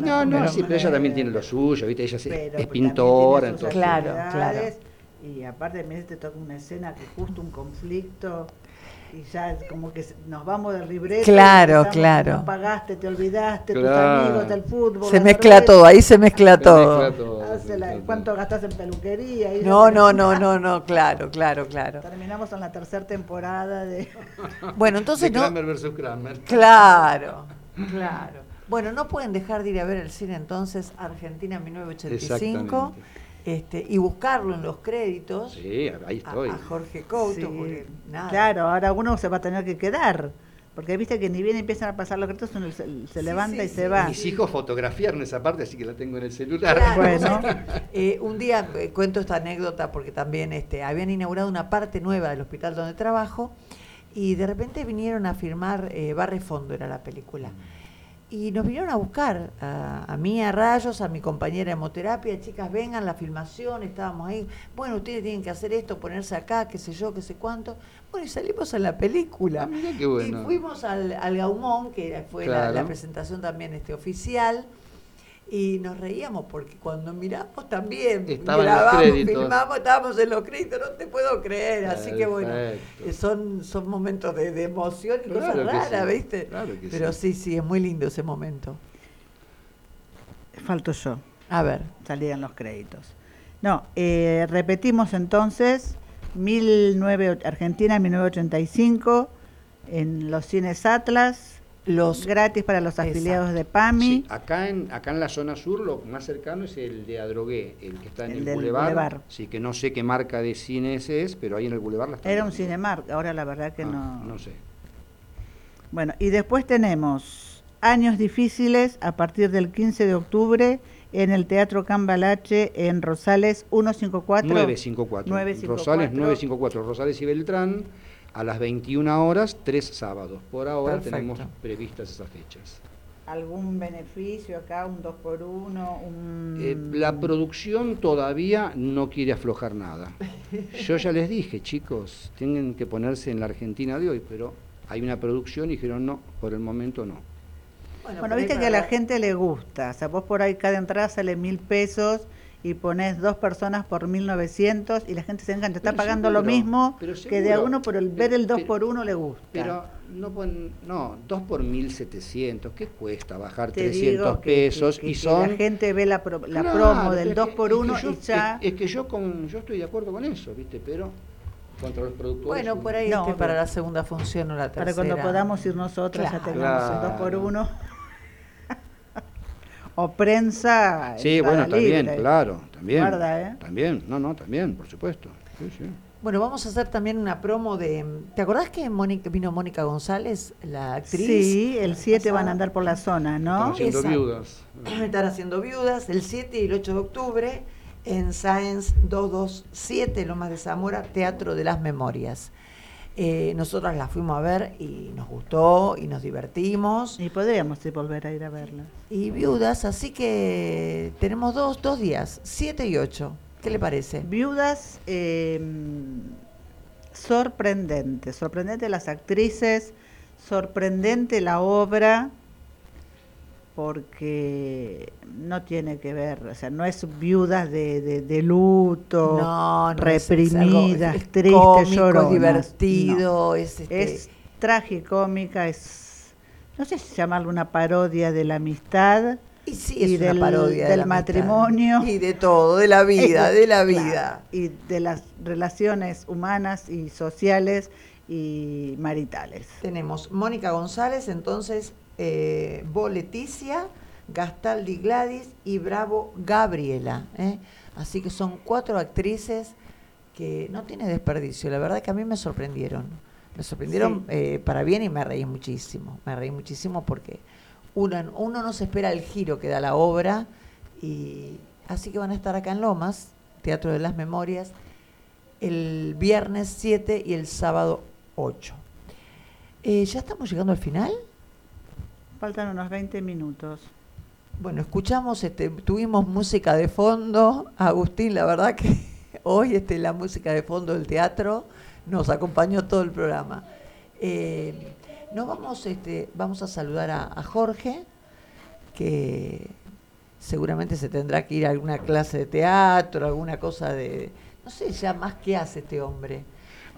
no, no, sí, pero ella también tiene lo suyo, ¿viste? Ella es, pintora, entonces. Claro, claro. Y aparte, a te toca una escena que justo un conflicto y ya como que nos vamos del libreto. Claro, claro. No pagaste, te olvidaste, tus amigos del fútbol. Se mezcla todo, ahí se mezcla todo. ¿Cuánto gastas en peluquería? no, no, no, no, no, claro, claro, claro. Terminamos en la tercera temporada de... Bueno, entonces no... Kramer versus Kramer. Claro, claro. Bueno, no pueden dejar de ir a ver el cine entonces Argentina 1985. Este, y buscarlo en los créditos. Sí, ahí estoy. A, Jorge Couto, Claro, ahora uno se va a tener que quedar. Porque viste que ni bien empiezan a pasar los créditos, uno se, levanta y se va. Mis hijos fotografiaron esa parte, así que la tengo en el celular. Bueno, eh, un día eh, cuento esta anécdota porque también este, habían inaugurado una parte nueva del hospital donde trabajo y de repente vinieron a firmar eh, Barre Fondo, era la película. Y nos vinieron a buscar, a, mí, a Rayos, a mi compañera de hemoterapia, chicas, vengan, la filmación, estábamos ahí, bueno, ustedes tienen que hacer esto, ponerse acá, qué sé yo, qué sé cuánto. Bueno, y salimos a la película. Ah, qué bueno. Y fuimos al, al Gaumón, que fue la, la, presentación también este, oficial, y nos reíamos porque cuando miramos también grabamos, filmamos, estábamos en los créditos, no te puedo creer, así que bueno, eh, son, son momentos de, emoción y cosas raras, ¿viste? Pero sí. sí, es muy lindo ese momento. Falto yo. A ver. Salían los créditos. No, eh, repetimos entonces, 19, Argentina 1985, en los cines Atlas, los gratis para los afiliados de PAMI. acá en acá en la zona sur lo más cercano es el de Adrogué, el que está en el, Boulevard. Sí, que no sé qué marca de cine ese es, pero ahí en el Boulevard la está Era un Cinemark, ahora la verdad que ah, no. No sé. Bueno, y después tenemos Años difíciles a partir del 15 de octubre en el Teatro Cambalache en Rosales 154 954. 954. Rosales 954, Rosales y Beltrán a las 21 horas, tres sábados. Por ahora tenemos previstas esas fechas. ¿Algún beneficio acá, un 2 por 1 eh, la producción todavía no quiere aflojar nada. Yo ya les dije, chicos, tienen que ponerse en la Argentina de hoy, pero hay una producción y dijeron no, por el momento no. Bueno, viste que a la gente le gusta, o sea, vos por ahí cada entrada sale mil pesos y pones dos personas por 1900 y la gente se engancha. Está pagando lo mismo que de a uno, por el ver el 2 por 1 le gusta. Pero no, no 2 por 1700, ¿qué cuesta bajar 300 pesos? y son... la gente ve la, la promo del 2 por 1 y ya... Es, que yo, con, yo estoy de acuerdo con eso, ¿viste? Pero contra los productores... Bueno, por ahí no, para la segunda función o la tercera. Para cuando podamos ir nosotros ya tengamos el 2 por 1 o prensa. Sí, bueno, también, claro, también. ¿eh? También, no, no, también, por supuesto. Bueno, vamos a hacer también una promo de... ¿Te acordás que Mónica, vino Mónica González, la actriz? Sí, el 7 van a andar por la zona, ¿no? Están haciendo viudas. Están haciendo viudas el 7 y el 8 de octubre en Science 227, Lomas de Zamora, Teatro de las Memorias. Eh, nosotras la fuimos a ver y nos gustó y nos divertimos. Y podríamos volver a ir a verla. Y viudas, así que tenemos dos, dos días, siete y ocho. ¿Qué le parece? Viudas, eh, sorprendente, sorprendente las actrices, sorprendente la obra porque no tiene que ver, o sea, no es viudas de, de, luto, reprimidas, es, tristes, lloronas. divertido, es, este... es tragicómica, es, no sé si llamarlo una parodia de la amistad. Y sí, es una del, parodia del matrimonio. Y de todo, de la vida, de la vida. y de las relaciones humanas y sociales y maritales. Tenemos Mónica González, entonces, eh, Bo Leticia, Gastaldi Gladys y Bravo Gabriela. ¿eh? Así que son cuatro actrices que no tiene desperdicio. La verdad que a mí me sorprendieron. Me sorprendieron eh, para bien y me reí muchísimo. Me reí muchísimo porque uno, uno no se espera el giro que da la obra. Y así que van a estar acá en Lomas, Teatro de las Memorias, el viernes 7 y el sábado 8. Eh, ¿Ya estamos llegando al final? Faltan unos 20 minutos. Bueno, escuchamos, este, tuvimos música de fondo. Agustín, la verdad que hoy este, la música de fondo del teatro nos acompañó todo el programa. Eh, nos vamos, este, vamos a saludar a, Jorge, que seguramente se tendrá que ir a alguna clase de teatro, alguna cosa de... No sé ya más qué hace este hombre.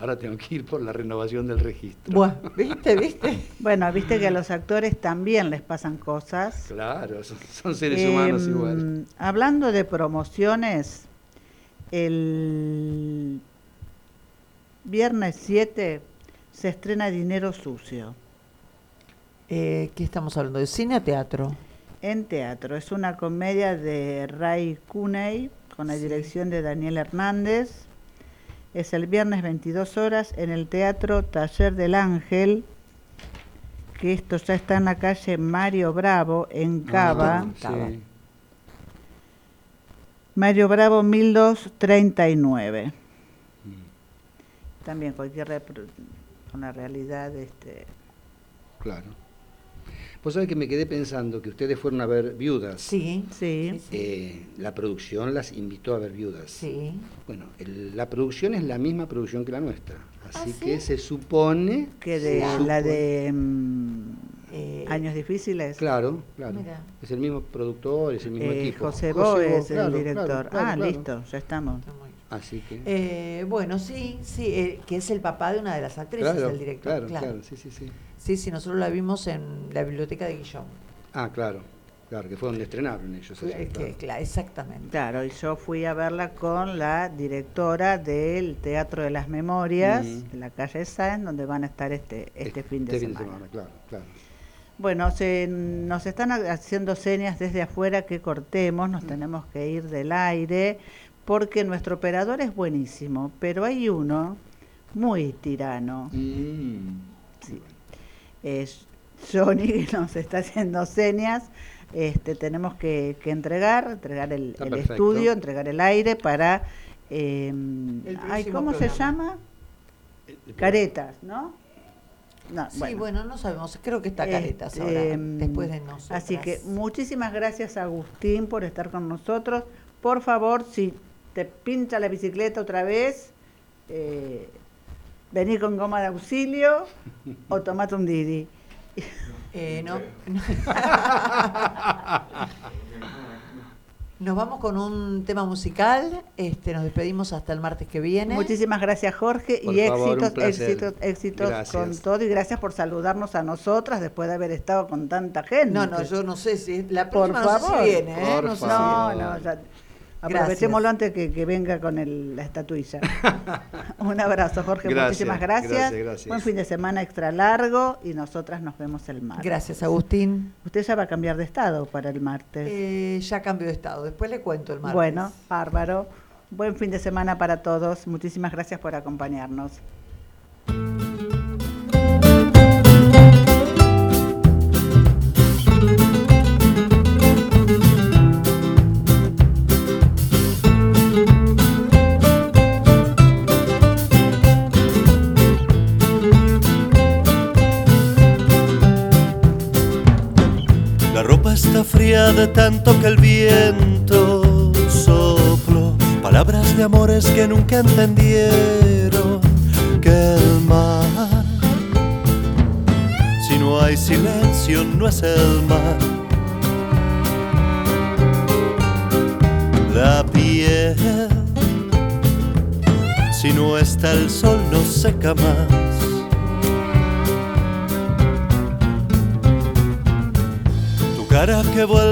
Ahora tengo que ir por la renovación del registro. Bueno, ¿viste, viste? bueno, viste que a los actores también les pasan cosas. Claro, son, seres humanos em, igual. Hablando de promociones, el viernes 7 se estrena Dinero Sucio. Eh, ¿Qué estamos hablando? ¿De cine o teatro? En teatro. Es una comedia de Ray Cuney con la dirección de Daniel Hernández es el viernes 22 horas en el Teatro Taller del Ángel, que esto ya está en la calle Mario Bravo, en ah, Cava. Mario Bravo 1239. Mm. También cualquier con la realidad este Claro. Pues sabes que me quedé pensando que ustedes fueron a ver Viudas. Sí, sí. Eh, la producción las invitó a ver Viudas. Sí. Bueno, la producción es la misma producción que la nuestra. Así ¿Ah, que se supone... Que de la de mm, eh, Años Difíciles. Claro, claro. Es el mismo productor, es el mismo eh, equipo. José Bo es el director. ah, listo, ya estamos. Así que... Eh, bueno, sí, sí, que es el papá de una de las actrices, el director. Claro, claro, sí, sí, sí. Sí, sí, nosotros la vimos en la biblioteca de Guillón. Ah, claro. Claro, que fue donde estrenaron ellos. exactamente. Claro, y yo fui a verla con la directora del Teatro de las Memorias, en la calle Sáenz, donde van a estar este, este, fin de este semana. claro, claro. Bueno, se, nos están haciendo señas desde afuera que cortemos, nos mm. tenemos que ir del aire, porque nuestro operador es buenísimo, pero hay uno muy tirano. Mm. Sí es Johnny que nos está haciendo señas. Este, tenemos que, entregar, entregar el, estudio, entregar el aire para... Eh, ¿Cómo se llama? Caretas, ¿no? sí, bueno. no sabemos, creo que está Caretas ahora, este, después de nosotros. Así que muchísimas gracias Agustín por estar con nosotros. Por favor, si te pincha la bicicleta otra vez, eh, vení con goma de auxilio o tomate un Didi. Eh, no. Nos vamos con un tema musical. Este, nos despedimos hasta el martes que viene. Muchísimas gracias, Jorge, y éxitos, éxitos, éxitos con todo. Y gracias por saludarnos a nosotras después de haber estado con tanta gente. No, no, yo no sé si la próxima por favor. viene, ¿eh? no, no, no, ya, Aprovechémoslo antes que, que venga con el, la estatuilla. Un abrazo, Jorge. muchísimas gracias. Buen fin de semana extra largo y nosotras nos vemos el martes. Gracias, Agustín. Usted ya va a cambiar de estado para el martes. Eh, ya cambió de estado. Después le cuento el martes. Bueno, bárbaro. Buen fin de semana para todos. Muchísimas gracias por acompañarnos. Fría de tanto que el viento sopló. Palabras de amores que nunca entendieron que el mar, si no hay silencio, no es el mar. La piel, si no está el sol, no seca más. Cara que vuelve